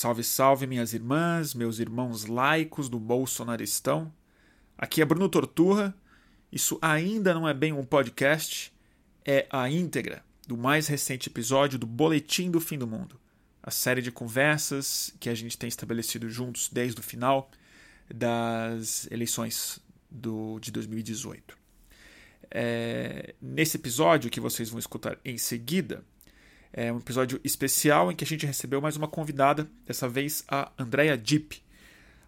Salve, salve, minhas irmãs, meus irmãos laicos do Bolsonaristão. Aqui é Bruno Torturra. Isso ainda não é bem um podcast, é a íntegra do mais recente episódio do Boletim do Fim do Mundo, a série de conversas que a gente tem estabelecido juntos desde o final das eleições do, de 2018. É, nesse episódio que vocês vão escutar em seguida, é um episódio especial em que a gente recebeu mais uma convidada, dessa vez a Andrea Dipp.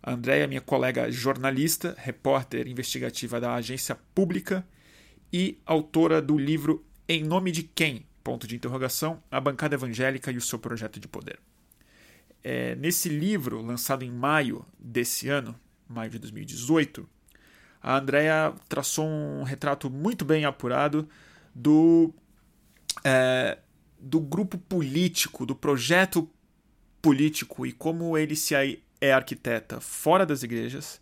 A Andrea é minha colega jornalista, repórter investigativa da agência pública e autora do livro Em Nome de Quem? Ponto de interrogação, a bancada evangélica e o seu projeto de poder. É, nesse livro, lançado em maio desse ano, maio de 2018, a Andrea traçou um retrato muito bem apurado do é, do grupo político, do projeto político e como ele se é arquiteta fora das igrejas,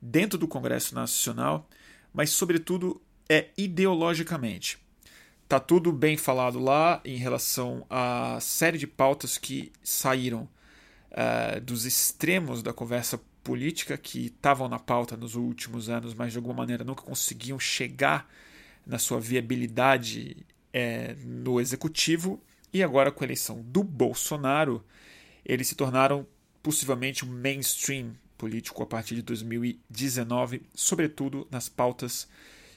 dentro do Congresso Nacional, mas sobretudo é ideologicamente. Tá tudo bem falado lá em relação à série de pautas que saíram uh, dos extremos da conversa política que estavam na pauta nos últimos anos, mas de alguma maneira nunca conseguiam chegar na sua viabilidade é, no executivo e agora com a eleição do Bolsonaro, eles se tornaram possivelmente um mainstream político a partir de 2019, sobretudo nas pautas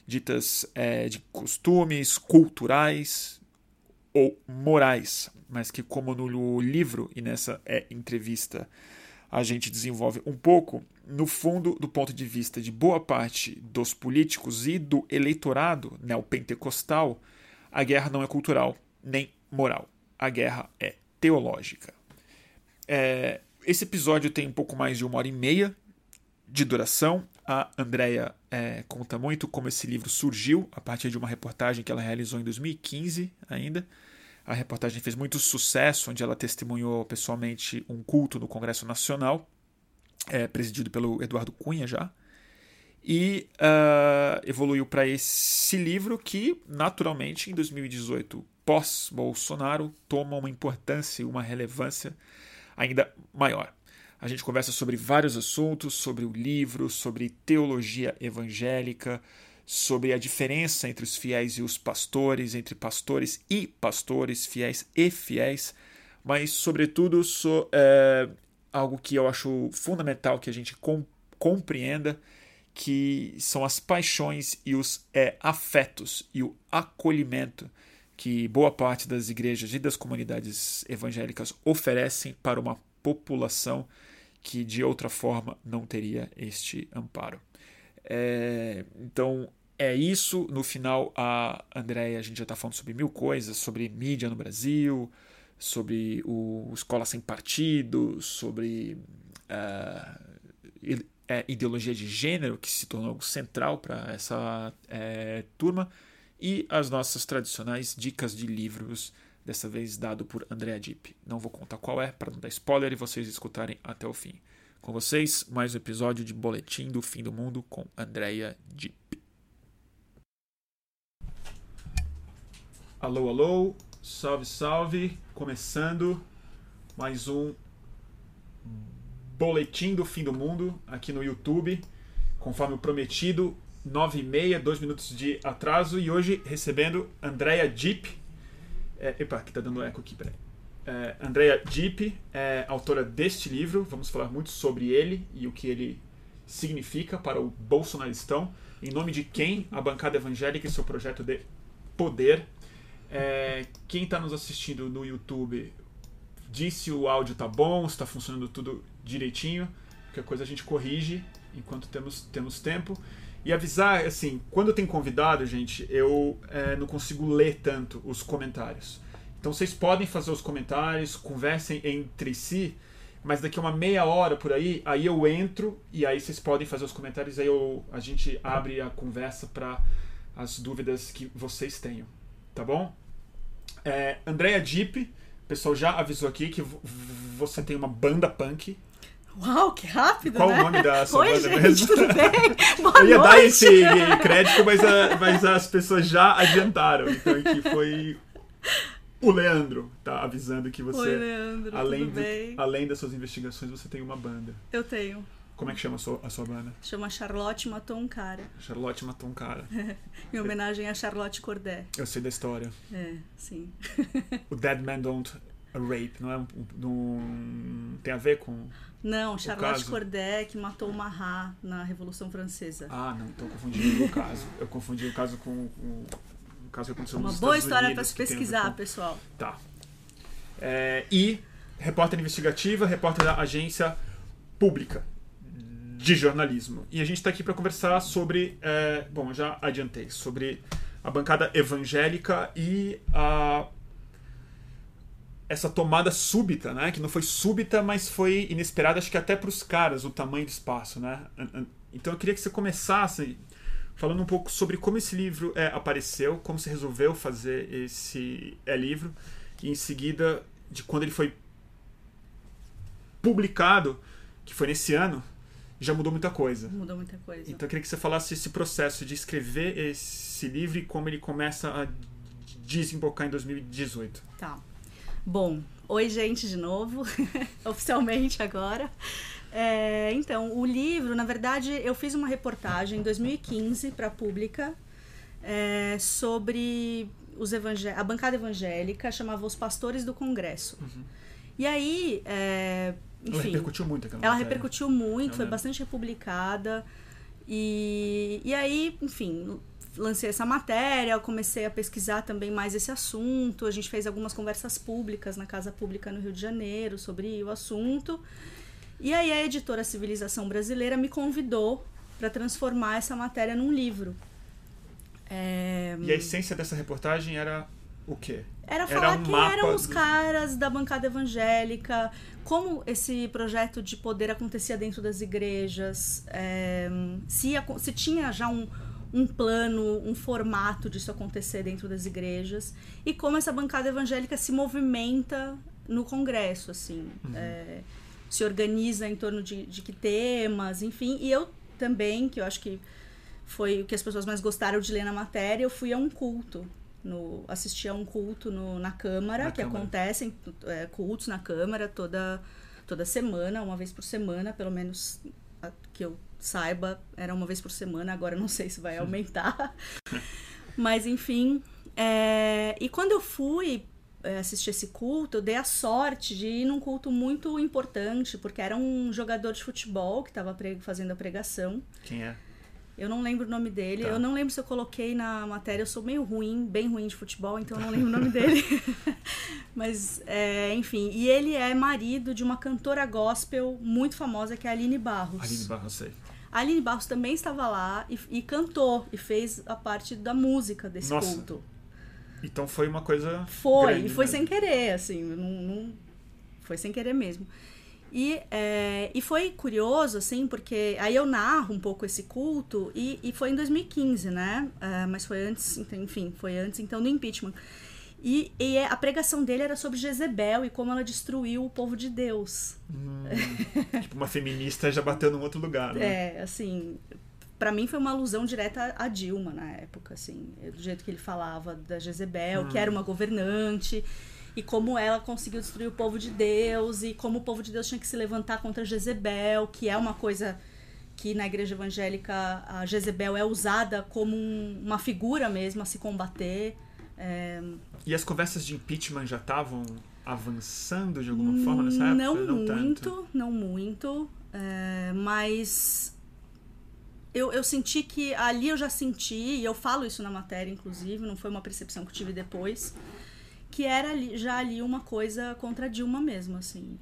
ditas é, de costumes culturais ou morais, mas que, como no livro e nessa é, entrevista a gente desenvolve um pouco, no fundo, do ponto de vista de boa parte dos políticos e do eleitorado neopentecostal, a guerra não é cultural nem moral. A guerra é teológica. É, esse episódio tem um pouco mais de uma hora e meia de duração. A Andrea é, conta muito como esse livro surgiu a partir de uma reportagem que ela realizou em 2015 ainda. A reportagem fez muito sucesso, onde ela testemunhou pessoalmente um culto no Congresso Nacional, é, presidido pelo Eduardo Cunha já e uh, evoluiu para esse livro que, naturalmente, em 2018, pós-Bolsonaro, toma uma importância e uma relevância ainda maior. A gente conversa sobre vários assuntos, sobre o livro, sobre teologia evangélica, sobre a diferença entre os fiéis e os pastores, entre pastores e pastores, fiéis e fiéis, mas, sobretudo, so, é, algo que eu acho fundamental que a gente com, compreenda que são as paixões e os é, afetos e o acolhimento que boa parte das igrejas e das comunidades evangélicas oferecem para uma população que de outra forma não teria este amparo. É, então é isso. No final, a Andréia, a gente já está falando sobre mil coisas, sobre mídia no Brasil, sobre o Escola Sem Partido, sobre uh, é, ideologia de gênero, que se tornou algo central para essa é, turma, e as nossas tradicionais dicas de livros, dessa vez dado por Andrea Dipp. Não vou contar qual é, para não dar spoiler e vocês escutarem até o fim. Com vocês, mais um episódio de Boletim do Fim do Mundo com Andrea Dipp. Alô, alô, salve, salve, começando mais um Boletim do Fim do Mundo aqui no YouTube, conforme o prometido, 9 e meia, dois minutos de atraso, e hoje recebendo Andrea Deep. É, epa, que tá dando eco aqui, peraí. É, Andrea Deep é autora deste livro, vamos falar muito sobre ele e o que ele significa para o bolsonaristão. Em nome de quem? A bancada evangélica e seu projeto de poder. É, quem está nos assistindo no YouTube disse o áudio tá bom, está funcionando tudo direitinho. Qualquer coisa a gente corrige enquanto temos, temos tempo. E avisar, assim, quando tem convidado, gente, eu é, não consigo ler tanto os comentários. Então vocês podem fazer os comentários, conversem entre si, mas daqui a uma meia hora por aí, aí eu entro e aí vocês podem fazer os comentários, aí eu, a gente abre a conversa para as dúvidas que vocês tenham. Tá bom? É, Deep o pessoal já avisou aqui que você tem uma banda punk. Uau, que rápido, Qual né? o nome da sua Oi, banda gente, mesmo? tudo bem? Boa Eu ia noite. dar esse crédito, mas, a- mas as pessoas já adiantaram. Então aqui foi O Leandro tá avisando que você, Oi, Leandro, além, além das suas investigações, você tem uma banda. Eu tenho. Como é que chama a sua, a sua banda? Chama Charlotte Matou um Cara. Charlotte matou um cara. Em homenagem a Charlotte Corday. Eu sei da história. É, sim. O Dead Man Don't Rape, não é um, um- tem a ver com... Não, Charlotte? Corday que matou o Marat na Revolução Francesa. Ah, não, então eu confundi o caso. Eu confundi o caso com, com o caso que aconteceu Uma nos boa Estados história pra se pesquisar, com- pessoal. Tá. É, e repórter investigativa, repórter da agência pública de jornalismo. E a gente está aqui para conversar sobre, é, bom, já adiantei, sobre a bancada evangélica e a essa tomada súbita, né? Que não foi súbita, mas foi inesperada, acho que até para os caras, o tamanho do espaço, né? Então eu queria que você começasse falando um pouco sobre como esse livro é, apareceu, como você resolveu fazer esse é, livro, e em seguida de quando ele foi publicado, que foi nesse ano, já mudou muita coisa. Mudou muita coisa. Então eu queria que você falasse esse processo de escrever esse livro e como ele começa a desembocar em 2018. Tá. Bom, oi, gente, de novo. Oficialmente agora. É, então, o livro, na verdade, eu fiz uma reportagem em 2015 para a Pública é, sobre os evangé- a bancada evangélica, chamava Os Pastores do Congresso. E aí, é, Ela enfim. repercutiu muito aquela Ela matéria. repercutiu muito, foi bastante republicada. E, e aí, enfim, lancei essa matéria, comecei a pesquisar também mais esse assunto. A gente fez algumas conversas públicas na Casa Pública no Rio de Janeiro sobre o assunto. E aí a editora Civilização Brasileira me convidou para transformar essa matéria num livro. É, E a essência dessa reportagem era o quê? era Era falar um quem eram os do- caras da bancada evangélica, como esse projeto de poder acontecia dentro das igrejas, é, se, se tinha já um, um plano, um formato disso acontecer dentro das igrejas, e como essa bancada evangélica se movimenta no Congresso, assim, é, se organiza em torno de, de que temas, enfim, e eu também, que eu acho que foi o que as pessoas mais gostaram de ler na matéria, eu fui a um culto. No, assisti a um culto no, na Câmara, Na que Câmara. acontecem é, cultos na Câmara toda, toda semana, uma vez por semana, pelo menos a- que eu saiba, era uma vez por semana, agora não sei se vai aumentar. Mas enfim. é, e quando eu fui é, assistir esse culto, eu dei a sorte de ir num culto muito importante, porque era um jogador de futebol que estava fazendo a pregação. Quem é? Eu não lembro o nome dele. Tá. Eu não lembro se eu coloquei na matéria. Eu sou meio ruim, bem ruim de futebol, então eu não lembro o nome dele. Mas, é, enfim. E ele é marido de uma cantora gospel muito famosa, que é a Aline Barros. Aline Barros, sei. A Aline Barros também estava lá e, e cantou e fez a parte da música desse Nossa, culto. Então foi uma coisa Foi, e foi mesmo. sem querer, assim, não, não- foi sem querer mesmo. E, é, e foi curioso, assim, porque aí eu narro um pouco esse culto, e, e foi em 2015, né? É, mas foi antes, então, enfim, foi antes então do impeachment. E, e a pregação dele era sobre Jezebel e como ela destruiu o povo de Deus. Hum, tipo, uma feminista já bateu num outro lugar, né? É, assim, pra mim foi uma alusão direta a Dilma na época, assim, do jeito que ele falava da Jezebel, que era uma governante, e como ela conseguiu destruir o povo de Deus, e como o povo de Deus tinha que se levantar contra Jezebel, que é uma coisa que na igreja evangélica a Jezebel é usada como um- uma figura mesmo a se combater. É, E as conversas de impeachment já estavam avançando de alguma forma nessa época? Não, tanto. muito, não muito, é, mas eu, eu senti que ali eu já senti, e eu falo isso na matéria, inclusive, não foi uma percepção que eu tive depois, que era ali- já ali uma coisa contra a Dilma mesmo, assim,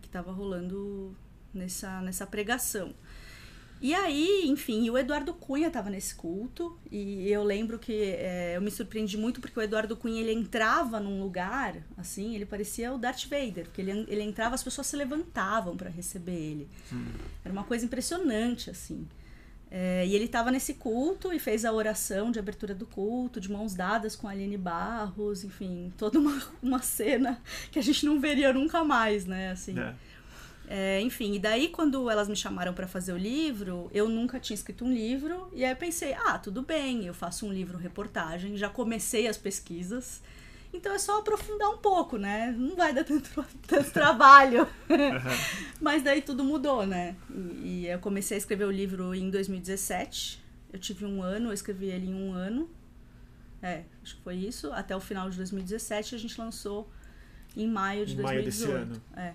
que tava rolando nessa, nessa pregação. E aí, enfim, o Eduardo Cunha estava nesse culto e eu lembro que é, eu me surpreendi muito porque o Eduardo Cunha ele entrava num lugar assim, ele parecia o Darth Vader, porque ele, ele entrava, as pessoas se levantavam para receber ele. Era uma coisa impressionante assim. É, e ele estava nesse culto e fez a oração de abertura do culto, de mãos dadas com a Aline Barros, enfim, toda uma, uma cena que a gente não veria nunca mais, né? Assim. É. É, enfim, e daí quando elas me chamaram para fazer o livro, eu nunca tinha escrito um livro, e aí eu pensei, ah, tudo bem, eu faço um livro reportagem, já comecei as pesquisas, Então é só aprofundar um pouco, né? Não vai dar tanto, tanto trabalho. Mas daí tudo mudou, né? E, e, eu comecei a escrever o livro em 2017. Eu tive um ano, eu escrevi ele em um ano. É, acho que foi isso. Até o final de 2017 a gente lançou em maio de em 2018. Maio desse ano. É.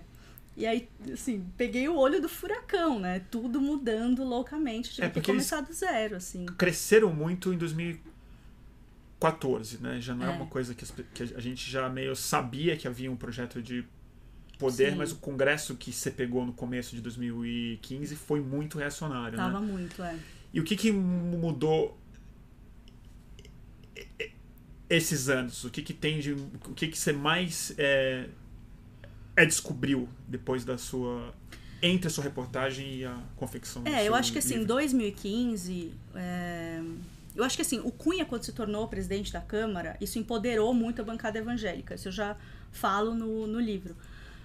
E aí, assim, peguei o olho do furacão, né? Tudo mudando loucamente. Tive É, que começar do zero, assim. Cresceram muito em 2014, né? Já não é, É. uma coisa que, as que a gente já meio sabia que havia um projeto de poder, Sim. mas o congresso que você pegou no começo de 2015 foi muito reacionário, Tava né? muito, é. E o que que mudou esses anos? O que que tem de... O que que você mais é, é descobriu depois da sua... Entre a sua reportagem e a confecção É, eu acho que assim, em livro? 2015. é, Eu acho que assim, o Cunha, quando se tornou presidente da Câmara, isso empoderou muito a bancada evangélica. Isso eu já falo no, no livro.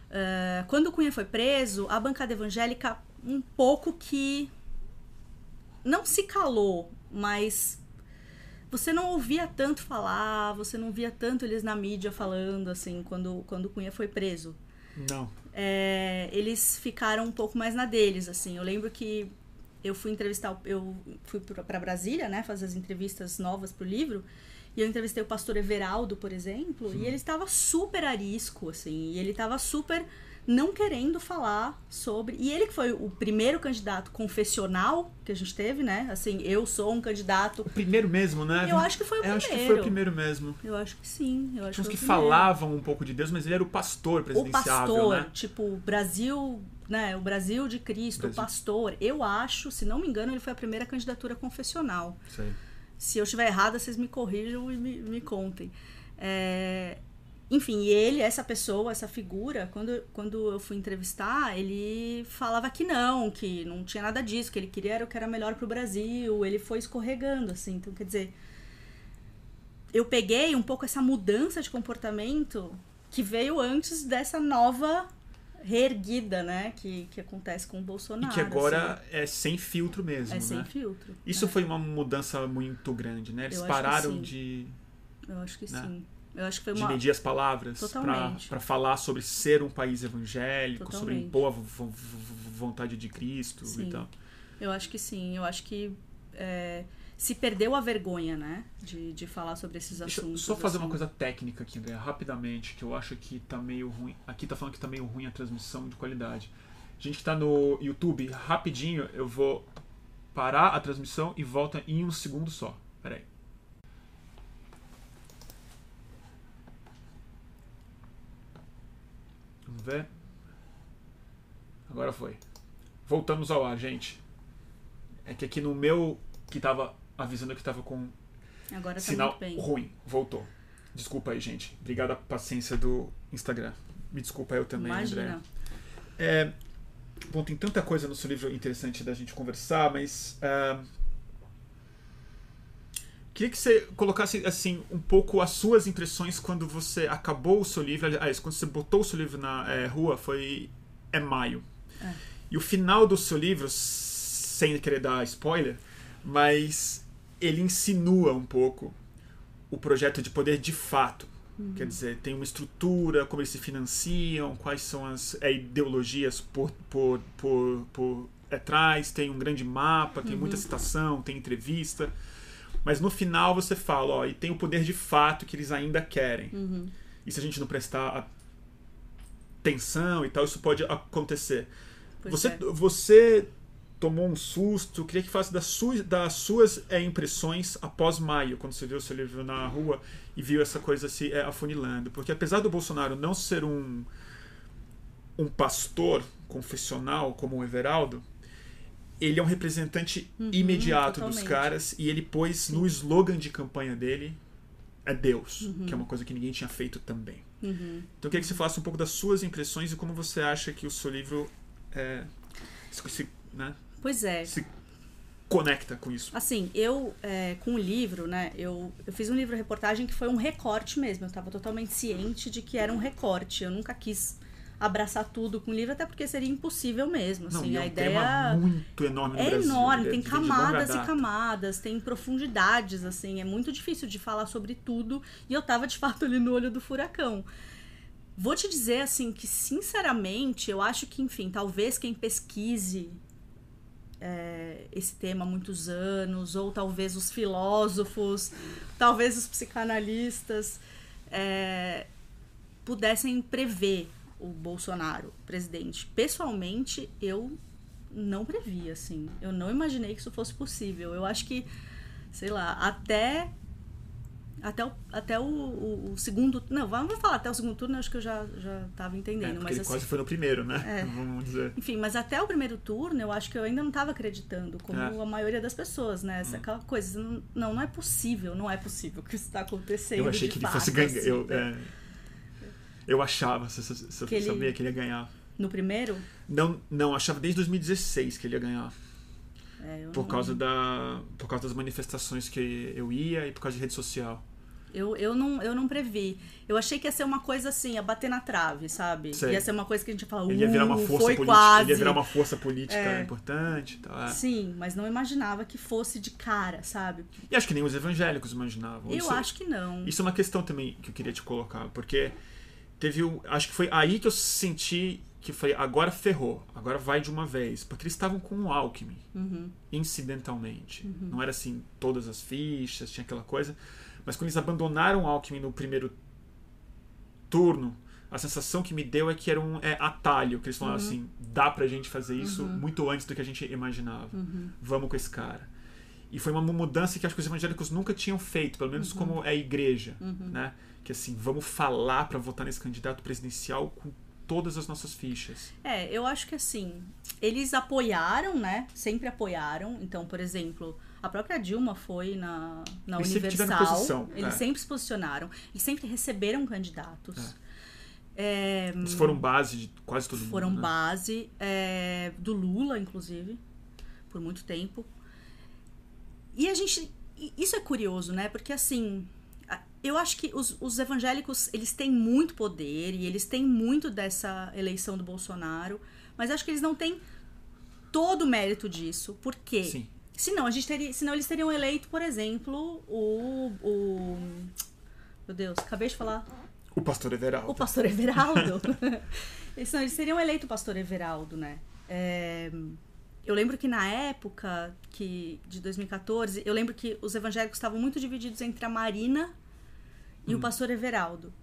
É, Quando o Cunha foi preso, a bancada evangélica um pouco que não se calou, mas você não ouvia tanto falar, você não via tanto eles na mídia falando assim quando quando o Cunha foi preso Não. é, eles ficaram um pouco mais na deles, assim. Eu lembro que eu fui entrevistar, eu fui para Brasília, né, fazer as entrevistas novas pro livro, e eu entrevistei o pastor Everaldo, por exemplo, e ele estava super arisco, assim, e ele estava super não querendo falar sobre. E ele que foi o primeiro candidato confessional que a gente teve, né? Assim, eu sou um candidato. O primeiro mesmo, né? Eu acho que foi o Eu acho que foi o primeiro. primeiro mesmo. Eu acho que sim. Eu acho Tinha que o primeiro. falavam um pouco de Deus, mas ele era o pastor o presidenciável, pastor, né? tipo, Brasil, né, o Brasil de Cristo, Brasil. o pastor. Eu acho, se não me engano, ele foi a primeira candidatura confessional. Sei. Se eu estiver errada, vocês me corrijam e me, me contem. É, Enfim, e ele, essa pessoa, essa figura, quando, quando eu fui entrevistar, ele falava que não, que não tinha nada disso, que ele queria era o que era melhor pro Brasil, ele foi escorregando, assim. Então, quer dizer, eu peguei um pouco essa mudança de comportamento que veio antes dessa nova reerguida, né, que, que acontece com o E Bolsonaro. que agora é sem filtro mesmo, assim. é né? sem filtro. Isso é. foi uma mudança muito grande, né? Eles pararam de, Eu acho que né? sim. Eu acho que foi de uma... medir as palavras para falar sobre ser um país evangélico, sobre Totalmente. impor a vo- vo- vontade de Cristo e Sim. tal. Eu acho que sim. Eu acho que é, se perdeu a vergonha, né? De, de falar sobre esses Deixa eu assuntos. só fazer uma assim. coisa técnica aqui, André, rapidamente, que eu acho que tá meio ruim. Aqui tá falando que tá meio ruim a transmissão de qualidade. Gente que tá no YouTube, rapidinho, eu vou parar a transmissão e volta em um segundo só. Pera aí. Vamos ver. Agora foi. Voltamos ao ar, gente. É que aqui no meu, que tava avisando que tava com Agora tá Sinal ruim. Voltou. Desculpa aí, gente. Obrigado a paciência do Instagram. Me desculpa eu também, Imagina. André. É, bom, tem tanta coisa no seu livro interessante da gente conversar, mas. ah, queria que você colocasse assim um pouco as suas impressões quando você acabou o seu livro. Aliás, quando você botou o seu livro na eh, rua, foi. É maio. É. E o final do seu livro, sem querer dar spoiler, mas ele insinua um pouco o projeto de poder de fato. Quer dizer, tem uma estrutura, como eles se financiam, quais são as é, ideologias por, por, por, por atrás, tem um grande mapa, tem muita citação, tem entrevista. Mas no final você fala, ó, e tem o poder de fato que eles ainda querem. Uhum. E se a gente não prestar atenção e tal, isso pode acontecer. Pois Você, é. você tomou um susto, queria que falasse das suas, das suas é, impressões após maio, quando você viu o seu livro na rua e viu essa coisa se é, afunilando. Porque apesar do Bolsonaro não ser um, um pastor confessional como o Everaldo, ele é um representante imediato dos Uhum, totalmente. caras e ele pôs no slogan de campanha dele é Deus, que é uma coisa que ninguém tinha feito também. Uhum. Então eu queria que você falasse um pouco das suas impressões e como você acha que o seu livro é, se, né, Pois é. se conecta com isso. Assim, eu, é, com o livro, né, eu, eu fiz um livro-reportagem que foi um recorte mesmo. Eu estava totalmente ciente de que era um recorte. Eu nunca quis abraçar tudo com o livro, até porque seria impossível mesmo. Não, Assim, e é a um ideia muito enorme no é Brasil. enorme, ele tem camadas e camadas, tem profundidades, assim, é muito difícil de falar sobre tudo. E eu tava de fato ali no olho do furacão. Vou te dizer assim que, sinceramente, eu acho que, enfim, talvez quem pesquise é, esse tema há muitos anos, ou talvez os filósofos, talvez os psicanalistas, é, pudessem prever o Bolsonaro presidente. Pessoalmente, eu não previ, assim. Eu não imaginei que isso fosse possível. Eu acho que, sei lá, até. Até o, até o, o- o segundo. Não, vamos falar até o segundo turno, acho que eu já, já tava É, entendendo. porque mas ele assim, quase foi no primeiro, né? É. Vamos dizer. enfim, mas até o primeiro turno eu acho que eu ainda não estava acreditando, como É. a maioria das pessoas, né? Hum. Essa, Aquela coisa, não- não, é possível, não é possível que isso está acontecendo. Eu achei que ele fato, fosse ganhar. assim, eu, né? Eu achava, se eu Que ele- sabia que ele ia ganhar. No primeiro, Não, não, achava desde 2016 que ele ia ganhar. é, Por não, causa, da, por causa das manifestações que eu ia e por causa de rede social. eu, eu, não, eu não previ. Eu achei que ia ser uma coisa assim, ia bater na trave, sabe? Sei. Ia ser uma coisa que a gente ia falar, Ele ia virar uma "Uh, força foi política. quase. Ele ia virar uma força política É. importante. e tal, é. Sim, mas não imaginava que fosse de cara, sabe? E acho que nem os evangélicos imaginavam. Eu Isso- acho que não. Isso é uma questão também que eu queria te colocar, porque teve um, acho que foi aí que eu senti que foi agora ferrou, agora vai de uma vez, porque eles estavam com o Alckmin, Uhum. incidentalmente. Não era assim todas as fichas, tinha aquela coisa, mas quando eles abandonaram o Alckmin no primeiro turno, a sensação que me deu é que era um é, atalho, que eles falaram Uhum. assim, dá pra gente fazer isso muito antes do que a gente imaginava. Uhum. Vamos com esse cara. E foi uma mudança que acho que os evangélicos nunca tinham feito, pelo menos como é a igreja, né? Que assim, vamos falar pra votar nesse candidato presidencial com todas as nossas fichas. É, eu acho que assim, eles apoiaram, né? Sempre apoiaram. Então, por exemplo, a própria Dilma foi na, na Eles sempre Universal. posição, eles é. sempre se posicionaram e sempre receberam candidatos. É, Eles foram base de quase todo mundo. foram né? base é, do Lula, inclusive, por muito tempo. E a gente. Isso é curioso, né? Porque assim. Eu acho que os, os evangélicos, eles têm muito poder e eles têm muito dessa eleição do Bolsonaro, mas acho que eles não têm todo o mérito disso. Por quê? Sim. Senão, a gente teria, senão eles teriam eleito, por exemplo, o, o. Meu Deus, acabei de falar. O pastor Everaldo. O pastor Everaldo. eles, não, eles teriam eleito o pastor Everaldo, né? É, eu lembro que na época que, de 2014, eu lembro que os evangélicos estavam muito divididos entre a Marina e o pastor Everaldo.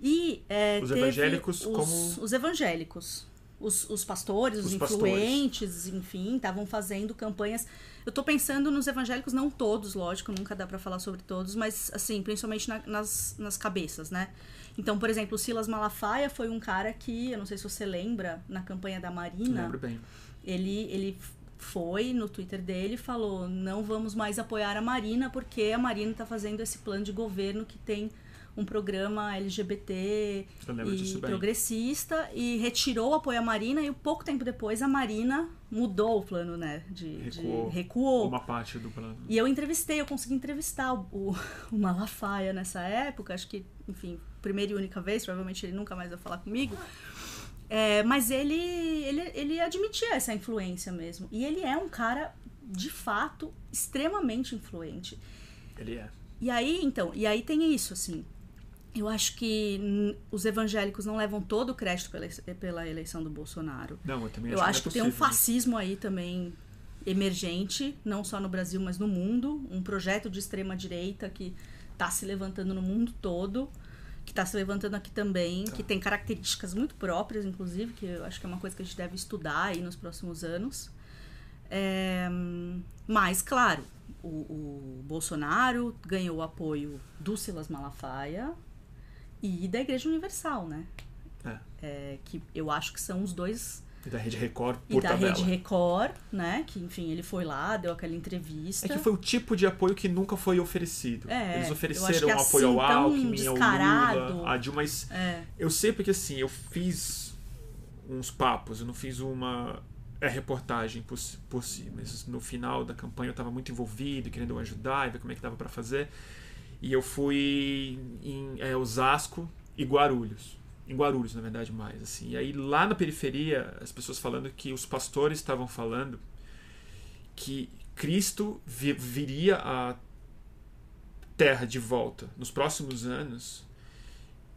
E é, Hum. Os evangélicos os, como- os evangélicos. Os, os pastores, os, Os pastores. influentes, enfim, estavam fazendo campanhas. Eu tô pensando nos evangélicos, não todos, lógico, nunca dá pra falar sobre todos, mas assim, principalmente na- nas, nas cabeças, né? Então, por exemplo, o Silas Malafaia foi um cara que, eu não sei se você lembra, na campanha da Marina, Lembro bem. ele, ele foi no Twitter dele e falou: não vamos mais apoiar a Marina porque a Marina está fazendo esse plano de governo que tem um programa LGBT e progressista e retirou o apoio à Marina e pouco tempo depois a Marina mudou o plano, né? De, de- Recuou. recuou. Uma parte do plano. E eu entrevistei, eu consegui entrevistar o, o, o Malafaia nessa época, acho que, enfim, primeira e única vez, provavelmente ele nunca mais vai falar comigo. É, mas ele, ele, ele admitia essa influência mesmo. E ele é um cara, de fato, extremamente influente. Ele é. E aí, então, e aí tem isso, assim. Eu acho que os evangélicos não levam todo o crédito pela, pela eleição do Bolsonaro. Não, eu também Eu acho, acho que, que não tem é um possível. fascismo aí também emergente, não só no Brasil, mas no mundo. Um projeto de extrema direita que está se levantando no mundo todo, que está se levantando aqui também, Tá. que tem características muito próprias, inclusive, que eu acho que é uma coisa que a gente deve estudar aí nos próximos anos. É, mas, claro, o, o Bolsonaro ganhou o apoio do Silas Malafaia e da Igreja Universal, né? É. É, que eu acho que são os dois E da Rede Record e por da tabela. Rede Record, né? Que, enfim, ele foi lá, deu aquela entrevista. É que foi o tipo de apoio que nunca foi oferecido. É, Eles ofereceram um apoio assim, ao Alckmin, ao. Lula, a Dilma, mas É, eu sei porque assim, eu fiz uns papos, eu não fiz uma é, reportagem por, si- por si, mas no final da campanha eu estava muito envolvido, querendo ajudar e ver como é que dava para fazer. E eu fui em é, Osasco e Guarulhos. Em Guarulhos, na verdade, mais. Assim. E aí lá na periferia, as pessoas falando que os pastores estavam falando que Cristo vi viria à Terra de volta nos próximos anos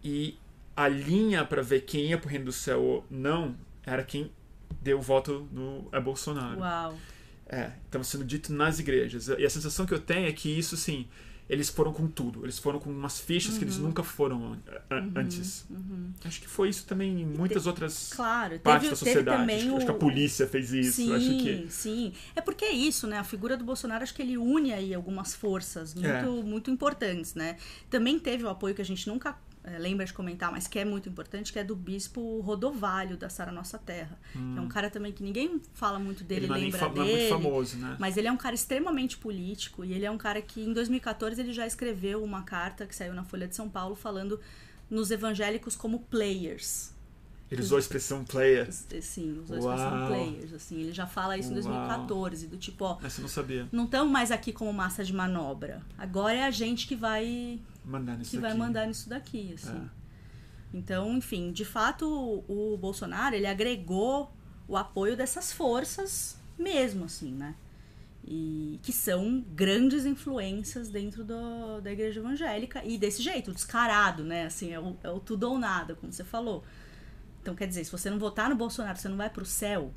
e a linha para ver quem ia para o reino do céu ou não era quem deu o voto no é Bolsonaro. Uau. É, estava sendo dito nas igrejas. E a sensação que eu tenho é que isso, sim, eles foram com tudo. Eles foram com umas fichas uhum. que eles uhum. nunca foram uhum, antes. Uhum. Acho que foi isso também em muitas outras claro, partes teve, da sociedade. Acho, o... acho, que a polícia fez isso. Sim, acho que... sim. É porque é isso, né? A figura do Bolsonaro, acho que ele une aí algumas forças muito, é. muito importantes, né? Também teve o apoio que a gente nunca é, lembra de comentar, mas que é muito importante, que é do bispo Rodovalho da Sara Nossa Terra. Hum. é um cara também que ninguém fala muito dele, ele lembra é dele. É muito famoso, né? Mas ele é um cara extremamente político e ele é um cara que em 2014 ele já escreveu uma carta que saiu na Folha de São Paulo falando nos evangélicos como players. Ele usou a expressão player. Sim, usou a expressão players. Assim, ele já fala isso em 2014, do tipo, ó. Essa eu não sabia. Não estamos mais aqui como massa de manobra. Agora é a gente que vai mandar nisso que daqui. vai mandar nisso daqui, assim. É. Então, enfim, de fato, o, o Bolsonaro ele agregou o apoio dessas forças mesmo, assim, né? E que são grandes influências dentro do, da igreja evangélica e desse jeito, descarado, né? Assim, é o, é o tudo ou nada, como você falou. Então, quer dizer, se você não votar no Bolsonaro, você não vai pro céu.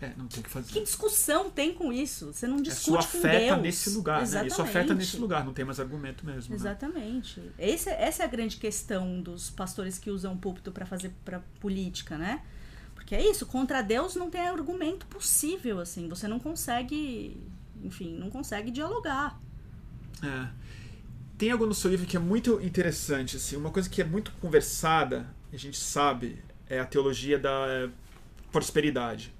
É, não tem que fazer. Que discussão tem com isso? Você não discute isso afeta Deus. nesse lugar, Exatamente. né? Isso afeta nesse lugar, não tem mais argumento mesmo. Exatamente. Né? Esse, essa é a grande questão dos pastores que usam o púlpito para fazer para política, né? Porque é isso, contra Deus não tem argumento possível, assim. Você não consegue, enfim, não consegue dialogar. É. Tem algo no seu livro que é muito interessante, assim, uma coisa que é muito conversada, a gente sabe, é a teologia da é, prosperidade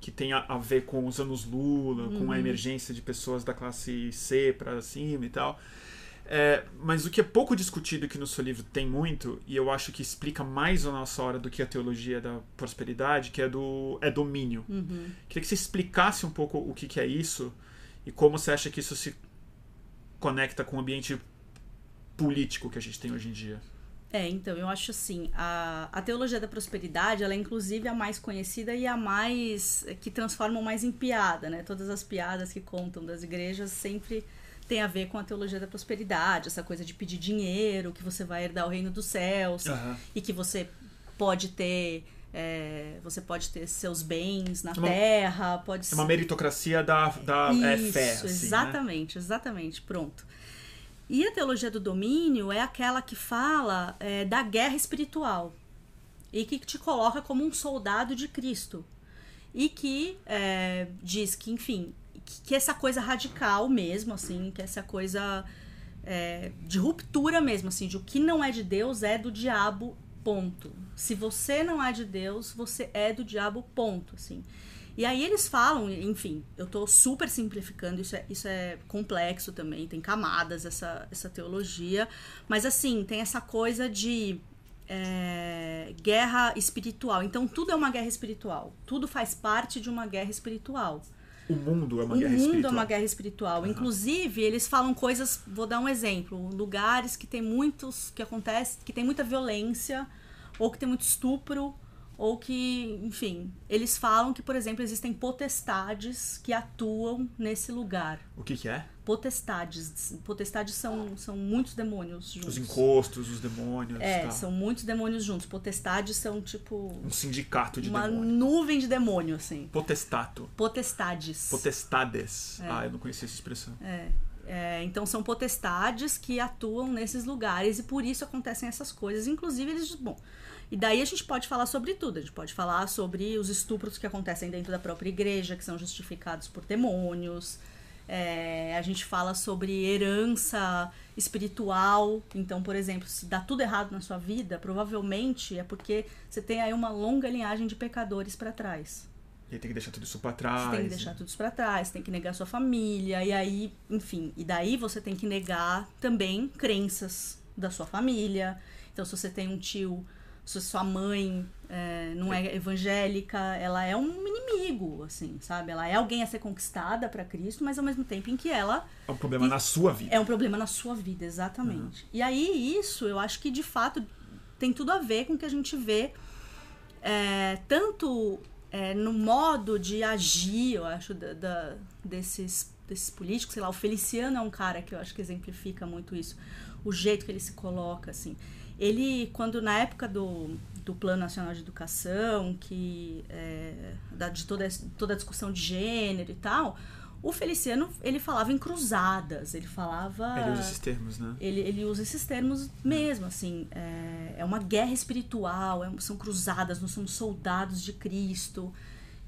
que tem a, a, ver com os anos Lula, uhum. com a uhum. emergência de pessoas da classe C para cima e tal. É, mas o que é pouco discutido que no seu livro tem muito, e eu acho que explica mais a nossa hora do que a teologia da prosperidade, que é do é domínio. Uhum. Queria que você explicasse um pouco o que, que é isso e como você acha que isso se conecta com o ambiente político que a gente tem hoje em dia. É, então, eu acho assim, a, a teologia da prosperidade, ela é inclusive a mais conhecida e a mais, que transformam mais em piada, né? Todas as piadas que contam das igrejas sempre tem a ver com a teologia da prosperidade, essa coisa de pedir dinheiro, que você vai herdar o reino dos céus uhum. e que você pode ter é, você pode ter seus bens na é uma, terra, pode ser... É uma meritocracia da, da Isso, é, fé. Assim, exatamente, né? exatamente, pronto. E a teologia do domínio é aquela que fala é, da guerra espiritual e que te coloca como um soldado de Cristo e que é, diz que, enfim, que, essa coisa radical mesmo, assim, que essa coisa é, de ruptura mesmo, assim, de o que não é de Deus é do diabo, ponto. Se você não é de Deus, você é do diabo, ponto, assim. E aí eles falam, enfim, eu estou super simplificando, isso é, isso é complexo também, tem camadas essa, essa teologia, mas assim, tem essa coisa de é, guerra espiritual. Então tudo é uma guerra espiritual, tudo faz parte de uma guerra espiritual. O mundo é uma o guerra espiritual. O mundo é uma guerra espiritual. Uhum. Inclusive, eles falam coisas, vou dar um exemplo, lugares que tem muitos, que acontece, que tem muita violência, ou que tem muito estupro, ou que, enfim, eles falam que, por exemplo, existem potestades que atuam nesse lugar. O que, que é? Potestades. Potestades são, são muitos demônios juntos. Os encostos, os demônios. É, tá. são muitos demônios juntos. Potestades são tipo. Um sindicato de uma demônios. Uma nuvem de demônio, assim. Potestato. Potestades. Potestades. É. Ah, eu não conhecia essa expressão. É. É, então são potestades que atuam nesses lugares e por isso acontecem essas coisas. Inclusive, eles. Bom, e daí a gente pode falar sobre tudo. A gente pode falar sobre os estupros que acontecem dentro da própria igreja, que são justificados por demônios. É, a gente fala sobre herança espiritual. Então, por exemplo, se dá tudo errado na sua vida, provavelmente é porque você tem aí uma longa linhagem de pecadores para trás. E aí tem que deixar tudo isso para trás. Você tem que deixar tudo isso para trás, tem que negar sua família, e aí, enfim, e daí você tem que negar também crenças da sua família. Então, se você tem um tio se sua mãe é, não é evangélica, ela é um inimigo, assim, sabe? Ela é alguém a ser conquistada para Cristo, mas ao mesmo tempo em que ela. É um problema e, na sua vida. É um problema na sua vida, exatamente. Uhum. E aí, isso, eu acho que de fato tem tudo a ver com o que a gente vê é, tanto é, no modo de agir, eu acho, da, da, desses, desses políticos, sei lá, o Feliciano é um cara que eu acho que exemplifica muito isso, o jeito que ele se coloca, assim. Ele, quando na época do, do Plano Nacional de Educação, que é, da, de toda, toda a discussão de gênero e tal, o Feliciano, ele falava em cruzadas, ele falava... Ele usa esses termos, né? Ele, ele usa esses termos mesmo, assim, é, é uma guerra espiritual, é, são cruzadas, não são soldados de Cristo,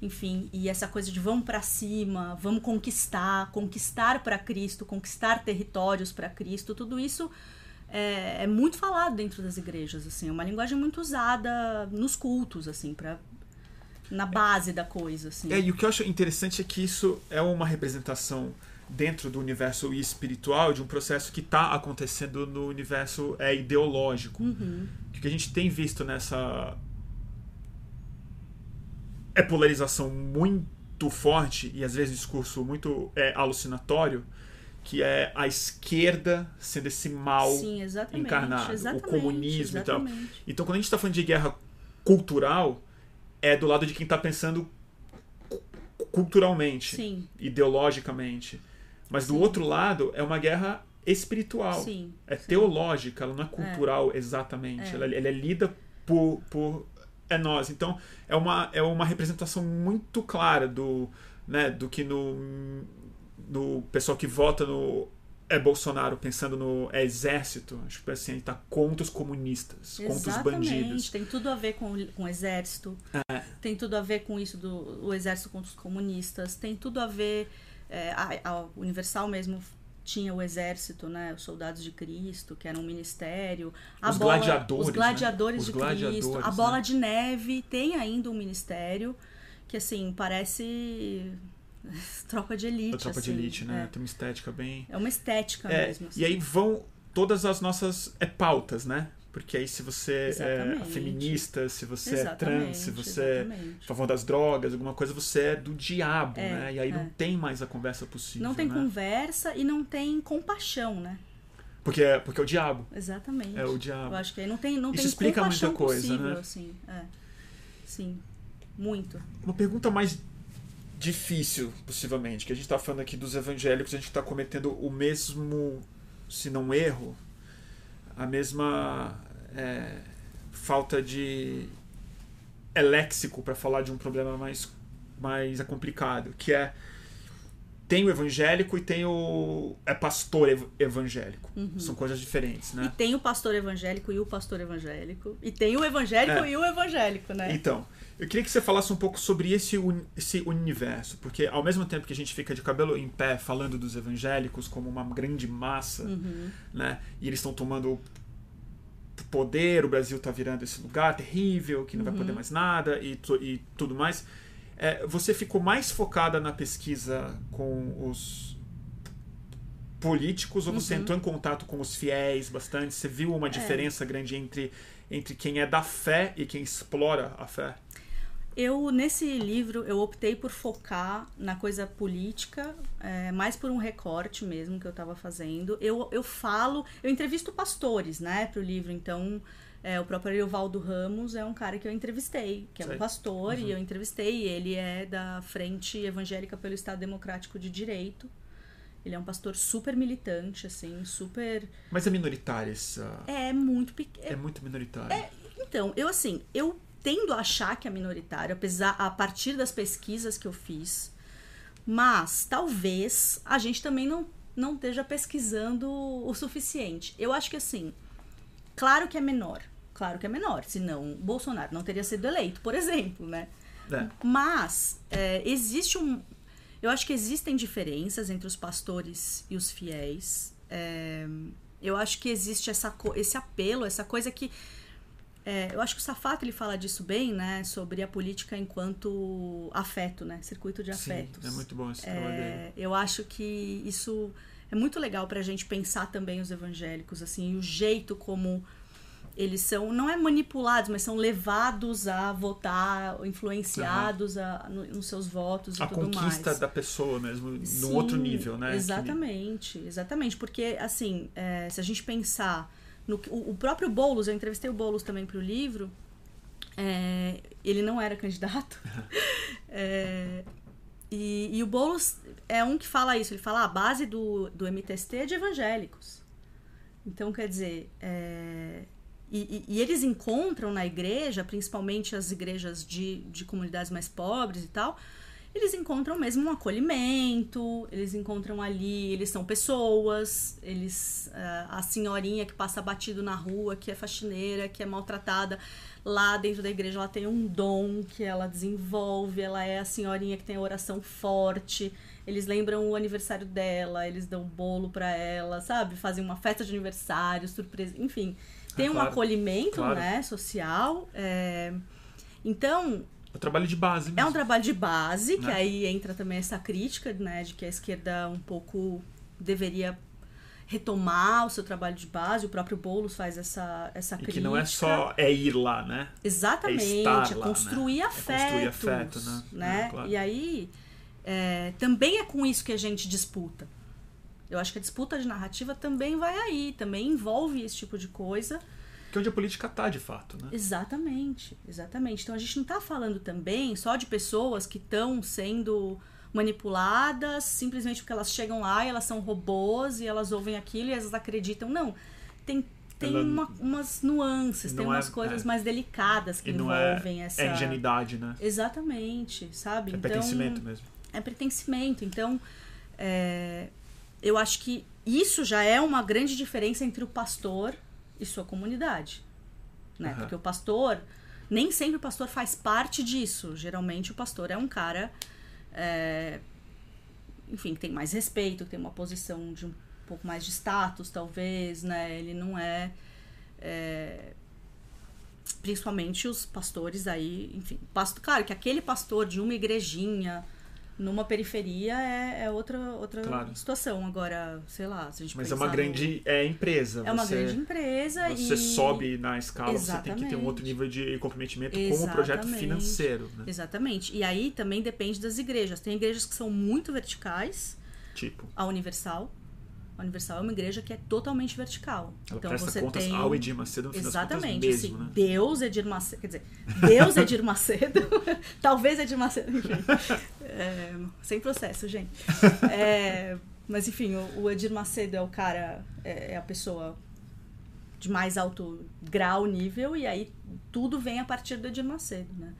enfim, e essa coisa de vamos para cima, vamos conquistar, conquistar para Cristo, conquistar territórios para Cristo, tudo isso é, é, muito falado dentro das igrejas, assim, é uma linguagem muito usada nos cultos, assim, para na base da coisa, assim. É, e o que eu acho interessante é que isso é uma representação dentro do universo espiritual de um processo que está acontecendo no universo é, ideológico. Uhum. O que a gente tem visto nessa é polarização muito forte e às vezes discurso muito é, alucinatório que é a esquerda sendo esse mal Sim, exatamente, encarnado, exatamente, o comunismo exatamente. e tal. Então, quando a gente está falando de guerra cultural, é do lado de quem está pensando culturalmente, Sim. ideologicamente. Mas do Sim. outro lado, é uma guerra espiritual. Sim, É teológica, ela não é cultural exatamente. É. Ela, ela é lida por, por é nós. Então, é uma, é uma representação muito clara do, né, do que no, no pessoal que vota no é Bolsonaro pensando no é exército, acho que assim, ele tá contra os comunistas, contra os Exatamente, bandidos. tem tudo a ver com, com o exército, É. tem tudo a ver com isso do o exército contra os comunistas, tem tudo a ver. é, a, a Universal mesmo tinha o exército, né? Os soldados de Cristo, que era um ministério. A Os bola, gladiadores, Os gladiadores né? Os de gladiadores, Cristo. A né? bola de neve tem ainda um ministério que, assim, parece tropa de elite. A tropa de assim, elite, né? É, Tem uma estética bem. É uma estética É, mesmo. assim. e aí vão todas as nossas é, pautas, né? Porque aí se você é Exatamente. feminista, se você é trans, Exatamente, se você é exatamente. a favor das drogas, alguma coisa, você é do diabo, É, né? E aí é. não tem mais a conversa possível. Não tem né? conversa e não tem compaixão, né? Porque é, porque é o diabo. Exatamente. É o diabo. Eu acho que aí não tem, não Isso tem explica compaixão muita coisa, possível, né? assim. É. Sim. Muito. Uma pergunta mais difícil, possivelmente, que a gente está falando aqui dos evangélicos, a gente está cometendo o mesmo, se não erro, a mesma é, falta de é léxico para falar de um problema mais, mais complicado, que é tem o evangélico e tem o é pastor ev- evangélico. São coisas diferentes, E né? tem o pastor evangélico e o pastor evangélico. E tem o evangélico É. e o evangélico, né? Então, eu queria que você falasse um pouco sobre esse, esse universo, porque ao mesmo tempo que a gente fica de cabelo em pé falando dos evangélicos como uma grande massa, Uhum. né? E eles estão tomando poder, o Brasil está virando esse lugar terrível, que não vai Uhum. poder mais nada e, e tudo mais. É, você ficou mais focada na pesquisa com os políticos ou você Uhum. entrou em contato com os fiéis bastante? Você viu É. uma diferença grande entre, entre quem é da fé e quem explora a fé? Eu, nesse livro, eu optei por focar na coisa política, é, mais por um recorte mesmo que eu estava fazendo. Eu, eu falo, eu entrevisto pastores, né, pro livro, então é, o próprio Evaldo Ramos é um cara que eu entrevistei, que é Sei. um pastor, Uhum. e eu entrevistei, ele é da Frente Evangélica pelo Estado Democrático de Direito. Ele é um pastor super militante, assim, super... Mas é minoritário essa. É muito pequeno. É muito minoritário. Então, eu assim, eu tendo a achar que é minoritário, apesar a partir das pesquisas que eu fiz, mas talvez a gente também não, não esteja pesquisando o suficiente. Eu acho que assim, claro que é menor, claro que é menor, senão Bolsonaro não teria sido eleito, por exemplo, né? É. Mas é, existe um. Eu acho que existem diferenças entre os pastores e os fiéis. É, eu acho que existe essa, esse apelo, essa coisa que. É, eu acho que o Safato ele fala disso bem, né? Sobre a política enquanto afeto, né? Circuito de Sim, afetos. é muito bom esse trabalho dele. É, eu acho que isso é muito legal pra gente pensar também os evangélicos, assim, e o jeito como eles são, não é manipulados, mas são levados a votar, influenciados a, no- nos seus votos e A tudo conquista mais. da pessoa mesmo, no Sim, outro nível, né? Que- Exatamente, exatamente. Porque, assim, é, se a gente pensar No, o, o próprio Boulos, eu entrevistei o Boulos também para o livro. É, ele não era candidato. é, e, e, o Boulos é um que fala isso. Ele fala ah, a base do, do MTST é de evangélicos. Então, quer dizer, é, e, e, e, eles encontram na igreja, principalmente as igrejas de, de comunidades mais pobres e tal, eles encontram mesmo um acolhimento, eles encontram ali, eles são pessoas, eles uh, a senhorinha que passa batido na rua, que é faxineira, que é maltratada, lá dentro da igreja ela tem um dom que ela desenvolve, ela é a senhorinha que tem a oração forte. Eles lembram o aniversário dela, eles dão bolo para ela, sabe? Fazem uma festa de aniversário, surpresa, enfim. Tem ah, claro, um acolhimento, claro. né, social. É... Então, é um trabalho de base mesmo. É um trabalho de base, né? que aí entra também essa crítica, né, de que a esquerda um pouco deveria retomar o seu trabalho de base. O próprio Boulos faz essa, essa e crítica. que não é só é ir lá, né? Exatamente. É, é lá, construir né? afetos. É construir afeto, né? né? É, claro. E aí, é, também é com isso que a gente disputa. Eu acho que a disputa de narrativa também vai aí, também envolve esse tipo de coisa. Que é onde a política está, de fato, né? Exatamente, exatamente. Então a gente não está falando também só de pessoas que estão sendo manipuladas simplesmente porque elas chegam lá e elas são robôs e elas ouvem aquilo e elas acreditam. Não, tem tem uma, umas nuances, tem umas é, coisas é, mais delicadas que é envolvem é, essa. É ingenuidade, né? Exatamente, sabe? É então, pertencimento mesmo. É pertencimento. Então, é, eu acho que isso já é uma grande diferença entre o pastor e sua comunidade. Né? Uhum. Porque o pastor, nem sempre o pastor faz parte disso. Geralmente o pastor é um cara, é, enfim, que tem mais respeito, que tem uma posição de um pouco mais de status, talvez, né? Ele não é, é principalmente os pastores aí, enfim, pastor, claro que aquele pastor de uma igrejinha numa periferia é, é outra, outra claro. situação. Agora, sei lá, se a gente Mas é uma grande no... é empresa. É uma você, grande empresa você e... sobe na escala, Exatamente. você tem que ter um outro nível de comprometimento Exatamente. com o projeto financeiro. Né? Exatamente. E aí também depende das igrejas. Tem igrejas que são muito verticais. Tipo? A Universal. A Universal é uma igreja que é totalmente vertical. Ela então presta você contas tem ao Edir Macedo no Exatamente. Mesmo, assim, né? Deus Edir Macedo. Quer dizer, Deus Edir Macedo. talvez Edir Macedo. Enfim. É, sem processo, gente. É, mas enfim, o, o, Edir Macedo é o cara, é, é a pessoa de mais alto grau, nível, e aí tudo vem a partir do Edir Macedo, né?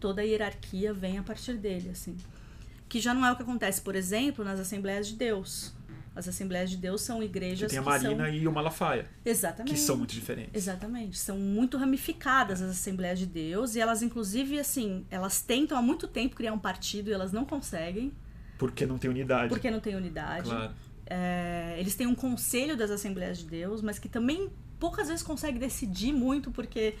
Toda a hierarquia vem a partir dele, assim. Que já não é o que acontece, por exemplo, nas Assembleias de Deus as Assembleias de Deus são igrejas que tem a Marina são... e o Malafaia. Exatamente. Que são muito diferentes. Exatamente. São muito ramificadas as Assembleias de Deus e elas, inclusive, assim, elas tentam há muito tempo criar um partido e elas não conseguem. Porque não tem unidade. Porque não tem unidade. Claro. É, eles têm um conselho das Assembleias de Deus, mas que também poucas vezes consegue decidir muito porque